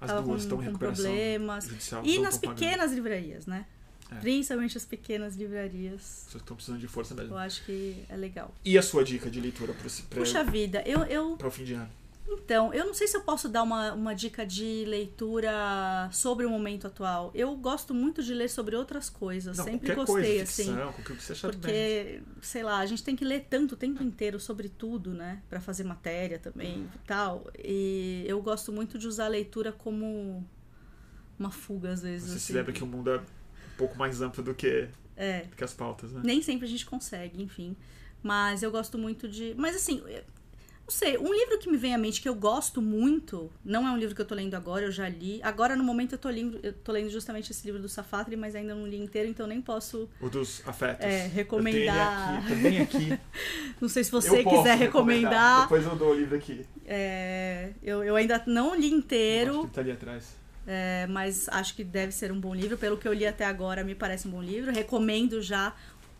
As tava duas com, estão com problemas. judicial. E nas pagando. pequenas livrarias, né? É. Principalmente as pequenas livrarias. Vocês estão precisando de força mesmo. Eu acho que é legal. E a sua dica de leitura para Puxa vida, eu, eu. o fim de ano? Então, eu não sei se eu posso dar uma, uma dica de leitura sobre o momento atual. Eu gosto muito de ler sobre outras coisas. Não, Sempre gostei, coisa, assim. ficção, qualquer que você achar. Porque, sei lá, a gente tem que ler tanto o tempo inteiro sobre tudo, né? Pra fazer matéria também e tal. E eu gosto muito de usar a leitura como uma fuga, às vezes. Você assim. se lembra que o mundo é um pouco mais amplo do que, É, do que as pautas, né? nem sempre a gente consegue, enfim. Mas eu gosto muito de. Mas assim, não sei, um livro que me vem à mente que eu gosto muito, não é um livro que eu tô lendo agora, eu já li. Agora, no momento, eu tô lendo, eu tô lendo justamente esse livro do Safatri, mas ainda não li inteiro, então nem posso. O dos afetos. É, recomendar. Eu tenho aqui, tô bem aqui. Não sei se Eu você quiser recomendar. Depois eu dou o livro aqui. É, eu, eu ainda não li Acho que inteiro, ele tá ali atrás. é, mas acho que deve ser um bom livro. Pelo que eu li até agora, me parece um bom livro. Recomendo já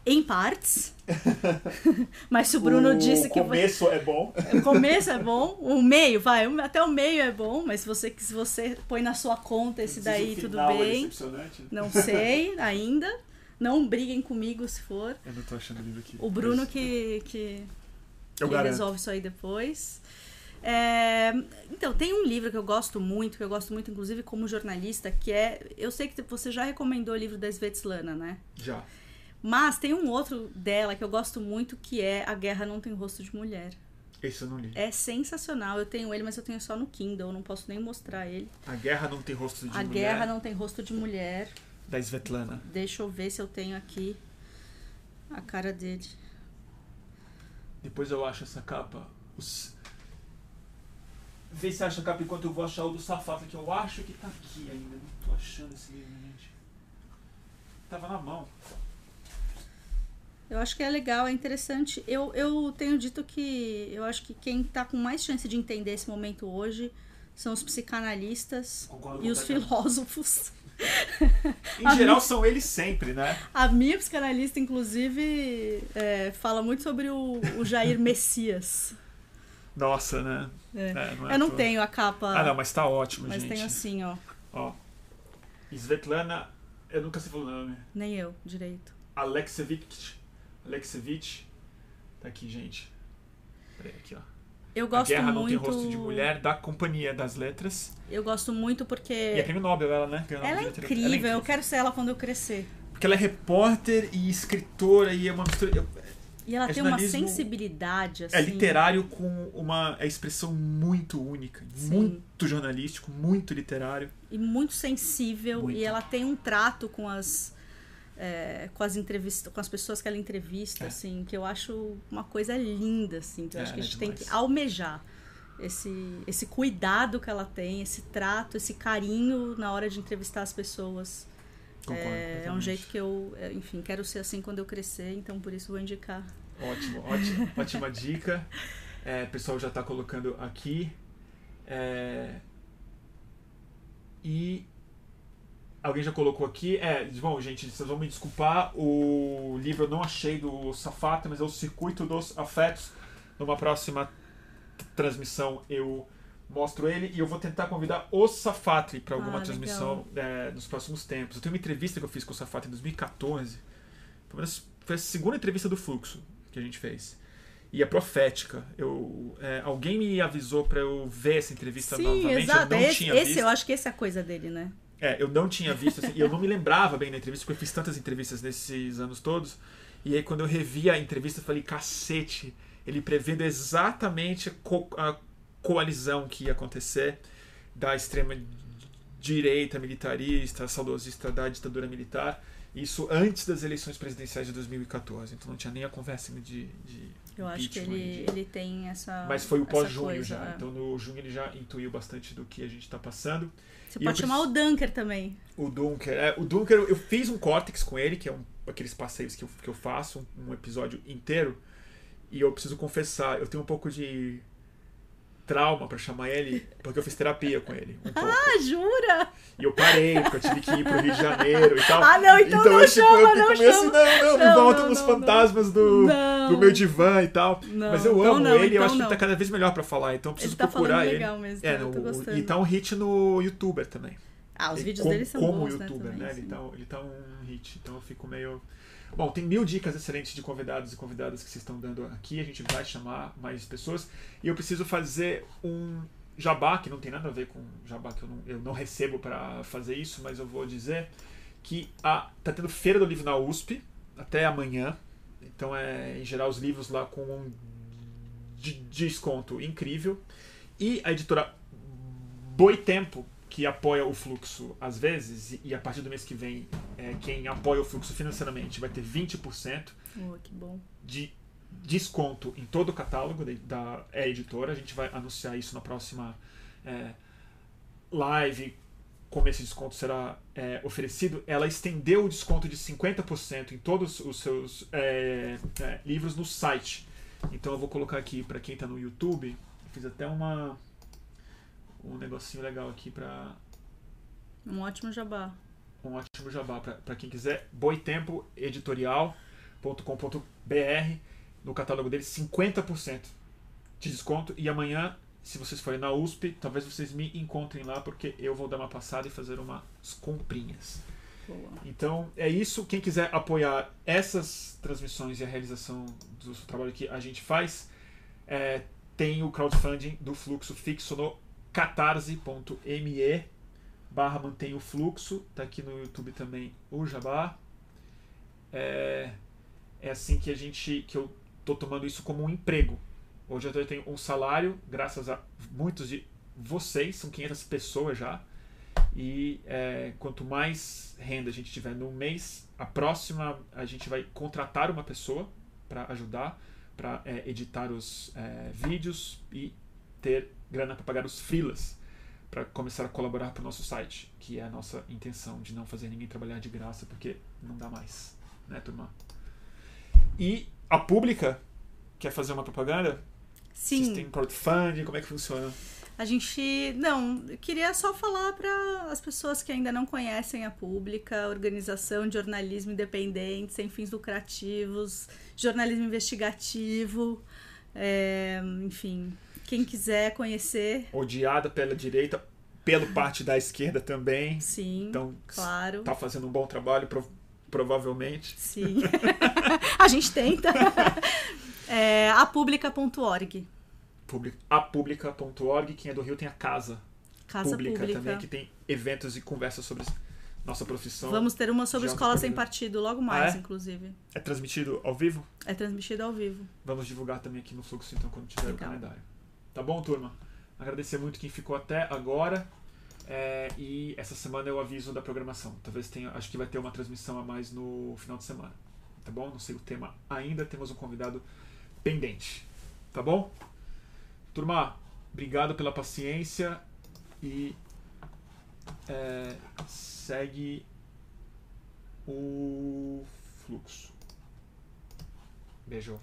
em partes. mas se o Bruno o disse que começo é bom. o começo é bom, o meio, vai, o- até o meio é bom, mas se você, se você põe na sua conta esse daí, O tudo final é bem. decepcionante. Não sei ainda. Não briguem comigo se for. Eu não tô achando o livro aqui. O Bruno que, que, que resolve isso aí depois. É, então, tem um livro que eu gosto muito, que eu gosto muito, inclusive, como jornalista, que é. Eu sei que você já recomendou o livro da Svetlana, né? Já. Mas tem um outro dela que eu gosto muito, que é A Guerra Não Tem Rosto de Mulher. Esse eu não li. É sensacional. Eu tenho ele, mas eu tenho só no Kindle, eu não posso nem mostrar ele. A Guerra Não Tem Rosto de a Mulher. Guerra Não Tem Rosto de Mulher. Da Svetlana. Deixa eu ver se eu tenho aqui a cara dele. Depois eu acho essa capa. Os... Vê se acha a capa enquanto eu vou achar o do Safata, que eu acho que tá aqui ainda. Não tô achando esse livro, gente. Tava na mão. Eu acho que é legal, é interessante. Eu, eu tenho dito que eu acho que quem tá com mais chance de entender esse momento hoje são os psicanalistas Concordo e os filósofos. Em geral são eles sempre, né? A minha psicanalista, inclusive, é, fala muito sobre o, o Jair Messias. Nossa, né? É. É, não é eu não tenho a capa, Ah, não, mas tá ótimo, mas gente. tenho assim, ó. Ó. Svetlana, eu nunca sei falar o nome. Nem eu, direito. Alexievich. Alexievich. Tá aqui, gente. Peraí, aqui, ó. Eu gosto a Guerra muito. Não Tem Rosto de Mulher, da Companhia das Letras. Eu gosto muito porque. E é prêmio Nobel ela, né? Ela é, incrível, Ela é eu quero ser ela quando eu crescer. Porque ela é repórter e escritora e é uma mistura. E ela É tem uma sensibilidade, assim. É literário com uma expressão muito única, Sim. muito jornalístico, muito literário. E muito sensível. Muito. E ela tem um trato com as. É, com as entrevistas, com as pessoas que ela entrevista, É. assim, que eu acho uma coisa linda, assim, que eu É, acho que a ela é gente tem que almejar esse, esse cuidado que ela tem, esse trato, esse carinho na hora de entrevistar as pessoas. Concordo É, é um jeito que eu, é, enfim, quero ser assim quando eu crescer, então por isso vou indicar. Ótimo, ótima, ótima dica. É, o pessoal já está colocando aqui. É, e alguém já colocou aqui. É, bom, gente, vocês vão me desculpar. O livro eu não achei do Safata, mas é o Circuito dos Afetos. Numa próxima transmissão eu mostro ele e eu vou tentar convidar o Safatri para alguma Ah, transmissão é, nos próximos tempos. Eu tenho uma entrevista que eu fiz com o Safatri em 2014. Pelo menos foi a segunda entrevista do Fluxo que a gente fez. E é profética. Eu, é, alguém me avisou para eu ver essa entrevista Sim, novamente. exato. Eu não Esse, tinha esse visto. eu acho que essa é a coisa dele, né? É, eu não tinha visto, assim, e eu não me lembrava bem da entrevista, porque eu fiz tantas entrevistas nesses anos todos. E aí, quando eu revi a entrevista, eu falei: cacete, ele prevendo exatamente a, co- a coalizão que ia acontecer da extrema direita militarista, saudosista da ditadura militar. Isso antes das eleições presidenciais de 2014. Então não tinha nem a conversa de. de Eu acho que ele, de- ele tem essa. Mas foi o pós-junho já. é. Então no junho ele já intuiu bastante do que a gente está passando. Você e pode chamar o Dunker também. O Dunker. É, o Dunker, eu fiz um córtex com ele, que é um, aqueles passeios que eu, que eu faço, um, um episódio inteiro. E eu preciso confessar, eu tenho um pouco de trauma pra chamar ele, porque eu fiz terapia com ele. Um. Ah, jura? E eu parei, porque eu tive que ir pro Rio de Janeiro e tal. Ah, não, então não eu, tipo, chama, eu não assim, chama. não, não, me Não, volta não, nos não, fantasmas do, Não. do meu divã e tal. Não, Mas eu então amo não, ele e eu então acho que ele tá cada vez melhor pra falar, então eu preciso Ele tá procurar ele. legal mesmo, É, no- e tá um hit no youtuber também. Ah, os Ele vídeos como, dele são como bons, youtuber, né? né? também, Ele, sim. tá, ele tá um hit, então eu fico meio. Bom, tem mil dicas excelentes de convidados e convidadas que vocês estão dando aqui. A gente vai chamar mais pessoas. E eu preciso fazer um jabá, que não tem nada a ver com jabá, que eu não, eu não recebo para fazer isso, mas eu vou dizer que a, tá tendo Feira do Livro na USP até amanhã. Então, é, em geral, os livros lá com um de- desconto incrível. E a editora Boitempo, que apoia o fluxo às vezes, e- e a partir do mês que vem, é, quem apoia o fluxo financeiramente vai ter 20% Oh, que bom. de desconto em todo o catálogo de- da é editora. A gente vai anunciar isso na próxima é, live, como esse desconto será é, oferecido. Ela estendeu o desconto de 50% em todos os seus é, é, livros no site. Então eu vou colocar aqui para quem está no YouTube. Eu fiz até uma um negocinho legal aqui para Um ótimo jabá. um ótimo jabá para quem quiser. boitempoeditorial.com.br no catálogo dele 50% de desconto e amanhã se vocês forem na USP, talvez vocês me encontrem lá porque eu vou dar uma passada e fazer umas comprinhas. Então é isso. Quem quiser apoiar essas transmissões e a realização do trabalho que a gente faz, é, tem o crowdfunding do Fluxo fixo no catarse.me barra mantém o fluxo. Tá aqui no YouTube também o Jabá. É, é assim que a gente que eu tô tomando isso como um emprego. Hoje eu tenho um salário, graças a muitos de vocês, são 500 pessoas já. E é, quanto mais renda a gente tiver no mês, a próxima a gente vai contratar uma pessoa para ajudar, para editar os é, vídeos e ter grana para pagar os freelas, para começar a colaborar para o nosso site, que é a nossa intenção de não fazer ninguém trabalhar de graça, porque não dá mais, né, turma? E a pública quer fazer uma propaganda? Sim. Vocês têm crowdfunding? Como é que funciona? A gente. Não, queria só falar para as pessoas que ainda não conhecem a Pública, organização de jornalismo independente, sem fins lucrativos, jornalismo investigativo, é, enfim. Quem quiser conhecer, Odiada pela direita, pelo parte da esquerda também. sim, Então, claro. tá fazendo um bom trabalho, prov- provavelmente. Sim. a gente tenta. É, apublica.org. apublica.org. Quem é do Rio tem a Casa, Casa Pública, Pública. também, que tem eventos e conversas sobre nossa profissão. Vamos ter uma sobre escola sem partido logo mais, Ah, é? inclusive. É transmitido ao vivo? É transmitido ao vivo. Vamos divulgar também aqui no Fluxo, então, quando tiver Legal. o calendário. Tá bom, turma? Agradecer muito quem ficou até agora. É, e essa semana eu aviso da programação. Talvez tenha. Acho que vai ter uma transmissão a mais no final de semana. Tá bom? Não sei o tema ainda. Temos um convidado pendente. Tá bom? Turma, obrigado pela paciência e é, segue o fluxo. Beijo.